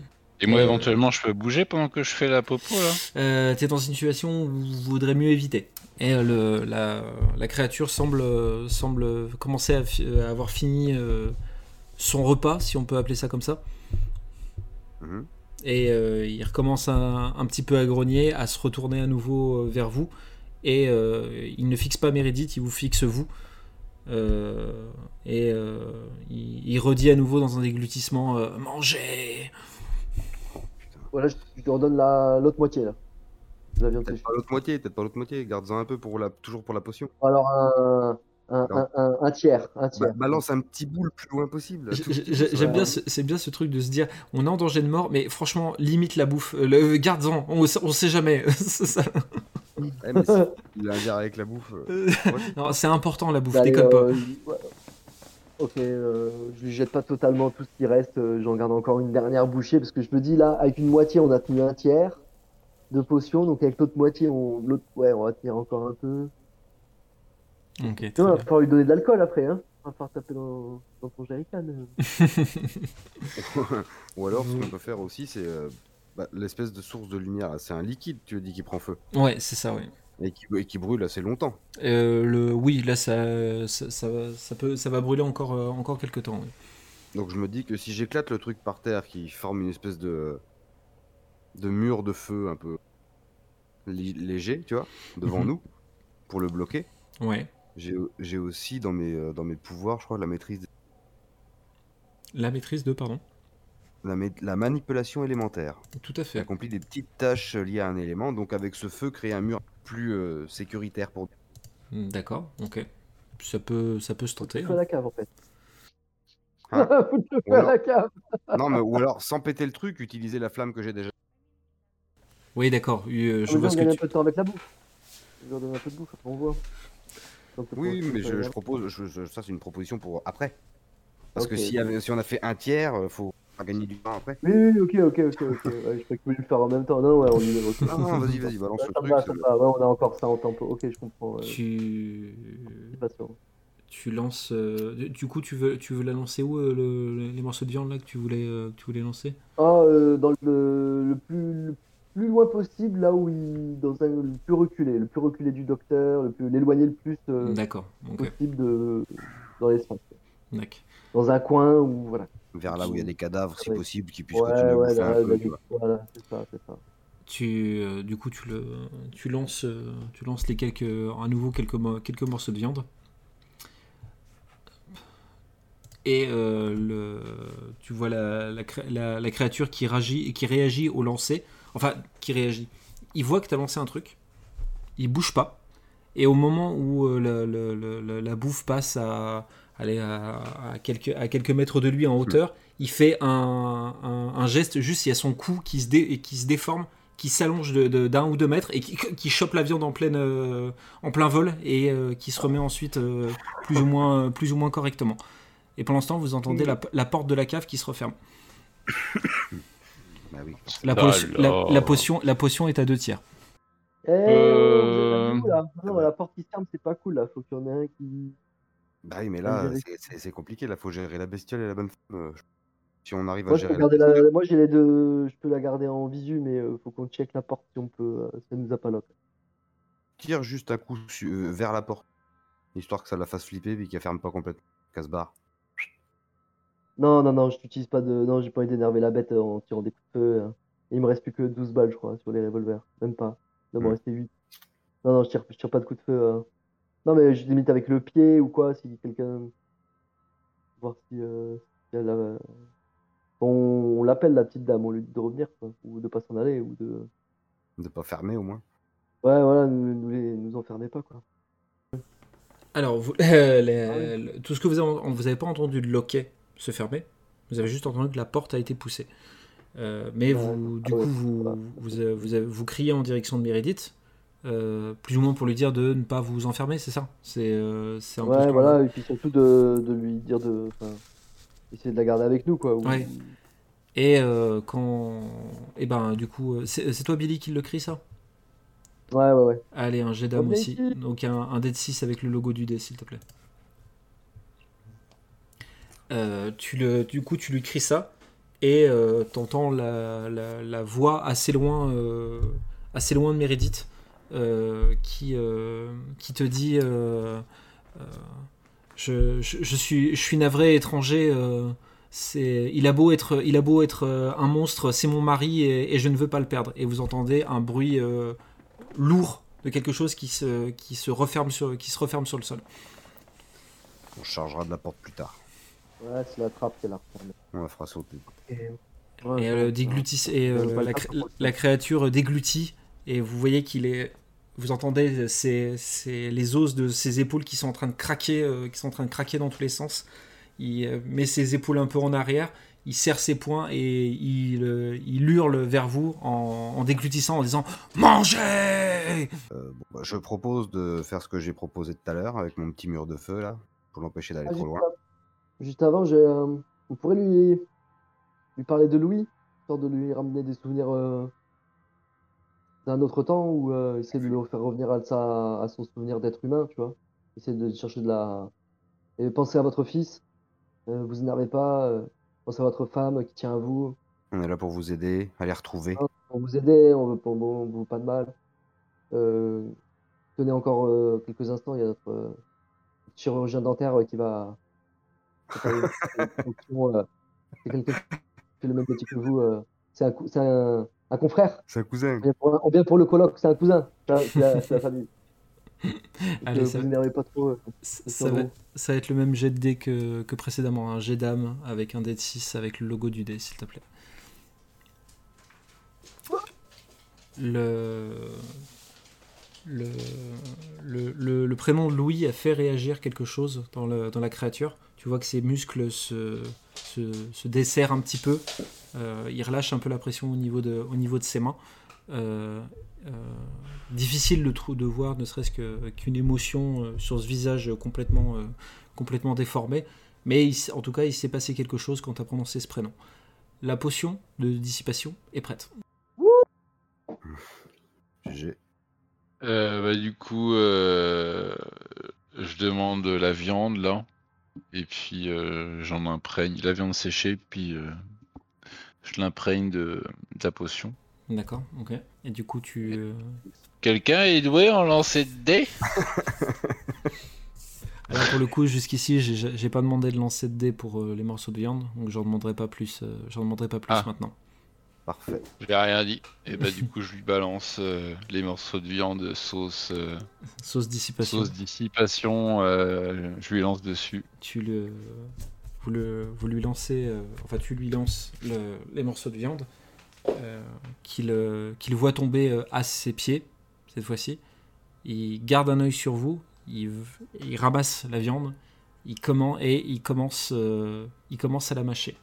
Et moi, Euh, éventuellement, je peux bouger pendant que je fais la popo là Euh, T'es dans une situation où vous voudrez mieux éviter. Et euh, le, la, la créature semble, euh, semble commencer à, avoir fini euh, son repas, si on peut appeler ça comme ça. Mhm. Et euh, il recommence un, un petit peu à grogner, à se retourner à nouveau euh, vers vous. Et euh, il ne fixe pas Meredith, il vous fixe vous. Euh, et euh, il, il redit à nouveau dans un déglutissement euh, Mangez Voilà, je, je te redonne la- l'autre moitié là. De la viande Peut-être pas l'autre moitié, peut-être pas l'autre moitié. Garde-en un peu pour la, toujours pour la potion. Alors un, un, un, un, un tiers, un Bah, tiers. balance un petit bout le plus loin possible. J'aime bien, ce- c'est bien ce truc de se dire, on est en danger de mort, mais franchement, limite la bouffe. Euh, Le, garde-en, on, on sait jamais. C'est ça. Ouais, mais si il a un avec la bouffe. euh, ouais. C'est important la bouffe, Bah, déconne pas. euh, ouais. Ok, euh, je lui jette pas totalement tout ce qui reste, euh, j'en garde encore une dernière bouchée parce que je me dis là, avec une moitié, on a tenu un tiers de potion, donc avec l'autre moitié, on, l'autre, ouais, on va tenir encore un peu. Ok, très Tu vois, il va falloir lui donner de l'alcool après, hein. On va falloir taper dans, dans ton jerrycan. Ou alors, ce qu'on peut faire aussi, c'est euh, bah, l'espèce de source de lumière. C'est un liquide, tu dire, qui prend feu. Ouais, c'est ça, ouais. Et qui, et qui brûle assez longtemps. Euh, le, oui, là, ça, ça, ça, peut, ça va brûler encore, euh, encore quelques temps. oui. Donc je me dis que si j'éclate le truc par terre qui forme une espèce de, de mur de feu un peu léger, tu vois, devant Mhm. nous, pour le bloquer, Ouais. J'ai aussi dans mes, euh, dans mes pouvoirs, je crois, la maîtrise, La maîtrise de, pardon. la, ma- la manipulation élémentaire. Tout à fait. accomplit des petites tâches liées à un élément, donc avec ce feu, créer un mur plus euh, sécuritaire pour Hmm, D'accord, ok. Ça peut, ça peut se tenter. Feu à hein. la cave en fait. Hein Ou à alors- la cave. Non, mais ou alors, sans péter le truc, utiliser la flamme que j'ai déjà. Oui, d'accord. euh, je On vois ce que un tu... peu de temps avec la bouffe. Je leur donne un peu de bouffe, après on voit. Oui, mais je, je propose, je- je- ça c'est une proposition pour après. Parce que si, si on a fait un tiers, euh, faut gagner du temps après. Oui, oui, ok, ok, ok, ok. Ouais, je croyais que vous vouliez le faire en même temps. Non, ouais, on y va. Non, non, vas-y, vas-y, balance Ouais, le truc. va, ça me va. Ouais, on a encore ça en tempo. Ok, je comprends. ouais, Tu... je suis patient. tu lances... euh, Du coup, tu veux, tu veux la lancer où, euh, le- les morceaux de viande là que tu voulais, euh, que tu voulais lancer? Ah, euh, dans le, le plus, le plus loin possible, là où il. Dans un, le plus reculé, le plus reculé du docteur, le plus l'éloigner le plus euh, D'accord, possible de, dans l'espace. D'accord. Dans un coin où, voilà. Vers là où il y a des cadavres, si Ouais. possible, qui puissent Ouais, continuer à ouais, bouffer là, un peu, là, tu vois. voilà, c'est ça, c'est ça. Tu, euh, du coup, tu, le, tu, lances, euh, tu lances les quelques, à nouveau quelques, mo- quelques morceaux de viande. Et euh, le, tu vois la, la- la créature qui réagit, qui réagit au lancer. Enfin, qui réagit. Il voit que tu as lancé un truc. Il bouge pas. Et au moment où euh, la, la- la- la- la bouffe passe à, aller à, à quelques, à quelques mètres de lui en hauteur, il fait un, un- un geste juste, il y a son cou qui se, dé- et qui se déforme, qui s'allonge de- de- d'un ou deux mètres et qui, qui chope la viande en, pleine, euh, en plein vol et euh, qui se remet ensuite euh, plus, ou moins, plus ou moins correctement. Et pendant ce temps, vous entendez la, la porte de la cave qui se referme. Bah oui. La, potion- la- là. la potion, la potion est à deux tiers. Eh, Euh, à là. Non, la porte qui se ferme, c'est pas cool là. Faut qu'il y en ait un qui. Bah oui, mais là, c'est- compliqué. Là, faut gérer la bestiole et la bonne femme. euh, Si on arrive à Moi, je peux gérer la garder la... Moi, j'ai les deux. Je peux la garder en visu, mais euh, faut qu'on check la porte si on peut. ça nous a pas lock. tire juste un coup su- vers la porte, histoire que ça la fasse flipper et qu'elle ferme pas complètement. Casse-barre. Non, non, non, je n'utilise pas de. Non, j'ai pas envie d'énerver la bête en tirant des coups de feu. hein. Il me reste plus que 12 balles, je crois, sur les revolvers. Même pas. Il doit m'en Hmm. rester 8. Non, non, je tire, je tire pas de coups de feu. hein. Non, mais je limite avec le pied ou quoi, si quelqu'un. Voir si. euh, si elle a- On, on l'appelle la petite dame, on lui dit de revenir, quoi. Ou de pas s'en aller, ou de. De pas fermer au moins. Ouais, voilà, nous, nous, les- nous enfermez pas, quoi. Alors, vous- euh, les- Ah oui. le- tout ce que vous avez, vous avez pas entendu de loquet se fermer. Vous avez juste entendu que la porte a été poussée. Euh, mais vous, du Ah ouais. coup, vous, vous, euh, vous, vous criez en direction de Meredith, euh, plus ou moins pour lui dire de ne pas vous enfermer, c'est ça? C'est euh, c'est un Ouais, voilà, et puis surtout de, de lui dire de. essayer de la garder avec nous, quoi. ou- Ouais. Et quand. Et ben, du coup, c'est toi, Billy, qui le crie, ça? Ouais, ouais, ouais. Allez, un jet d'âme aussi. Donc un, un dé de 6 avec le logo du dé, s'il te plaît. Euh, tu le, du coup, tu lui cries ça et euh, t'entends la, la, voix assez loin, euh, assez loin de Meredith euh, qui, qui te dit je, je, suis, je suis navré étranger. c'est, il a beau être, il a beau être un monstre, c'est mon mari et, je ne veux pas le perdre. Et vous entendez un bruit lourd de quelque chose qui se, qui se referme sur, qui se referme sur le sol. On chargera de la porte plus tard. Ouais, c'est la trappe qu'elle a refermée. On la fera sauter. Et, Et, euh, déglutis- et euh, la, cré- la créature déglutit et vous voyez qu'il est. Vous entendez c'est c'est les os de ses épaules qui sont en train de craquer, euh, qui sont en train de craquer dans tous les sens. Il euh, met ses épaules un peu en arrière, il serre ses poings et il, euh, il hurle vers vous en, en déglutissant en disant Mangez Euh, bon, bah, je propose de faire ce que j'ai proposé tout à l'heure avec mon petit mur de feu là, pour l'empêcher d'aller Ah, trop loin. Juste avant, j'ai, euh, vous pourrez lui, lui parler de Louis, histoire de lui ramener des souvenirs euh, d'un autre temps, ou euh, essayer de le faire revenir à, sa, à son souvenir d'être humain, tu vois. Essayer de chercher de la. Et pensez à votre fils, euh, vous énervez pas, euh, pensez à votre femme qui tient à vous. On est là pour vous aider à les retrouver. On vous aider, on veut, on, on veut pas de mal. Tenez encore quelques instants, il y a notre chirurgien dentaire qui va. C'est quelqu'un qui fait le même métier que vous. euh, c'est un, cou- c'est un, un confrère. C'est un cousin. En bien pour le colloque, c'est un cousin. C'est la, c'est la- famille. Allez, euh, ça- vous énervez pas trop. euh, ça va, ça va être le même jet de dé que, que précédemment, un jet d'âme avec un dé de 6 avec le logo du dé, s'il te plaît. Le, le, le, le- le prénom de Louis a fait réagir quelque chose dans, le, dans la créature. Tu vois que ses muscles se, se, se desserrent un petit peu. Euh, il relâche un peu la pression au niveau de, au niveau de ses mains. Euh, euh, difficile de, trou- de voir ne serait-ce que- qu'une émotion euh, sur ce visage complètement, euh, complètement déformé. Mais il en tout cas, il s'est passé quelque chose quand tu as prononcé ce prénom. La potion de dissipation est prête. GG. Euh, bah, du coup, euh, je demande la viande là, et puis euh, j'en imprègne la viande séchée, puis euh, je l'imprègne de, de la potion. D'accord, ok. Et du coup, tu. euh, Quelqu'un est doué en lancer de dés? Alors pour le coup, jusqu'ici, j'ai pas demandé de lancer de dés pour euh, les morceaux de viande, donc j'en demanderai pas plus. euh, j'en demanderai pas plus Ah. maintenant. Parfait. J'ai rien dit. Et bah du coup, je lui balance euh, les morceaux de viande sauce, euh, Sauce dissipation. sauce dissipation. euh, je lui lance dessus. tu le, vous, le, vous lui lancez, euh, enfin tu lui lances le- les morceaux de viande euh, qu'il euh, qu'il voit tomber euh, à ses pieds cette fois-ci. Il garde un œil sur vous, il, il ramasse la viande, il commence et il commence, euh, il commence à la mâcher.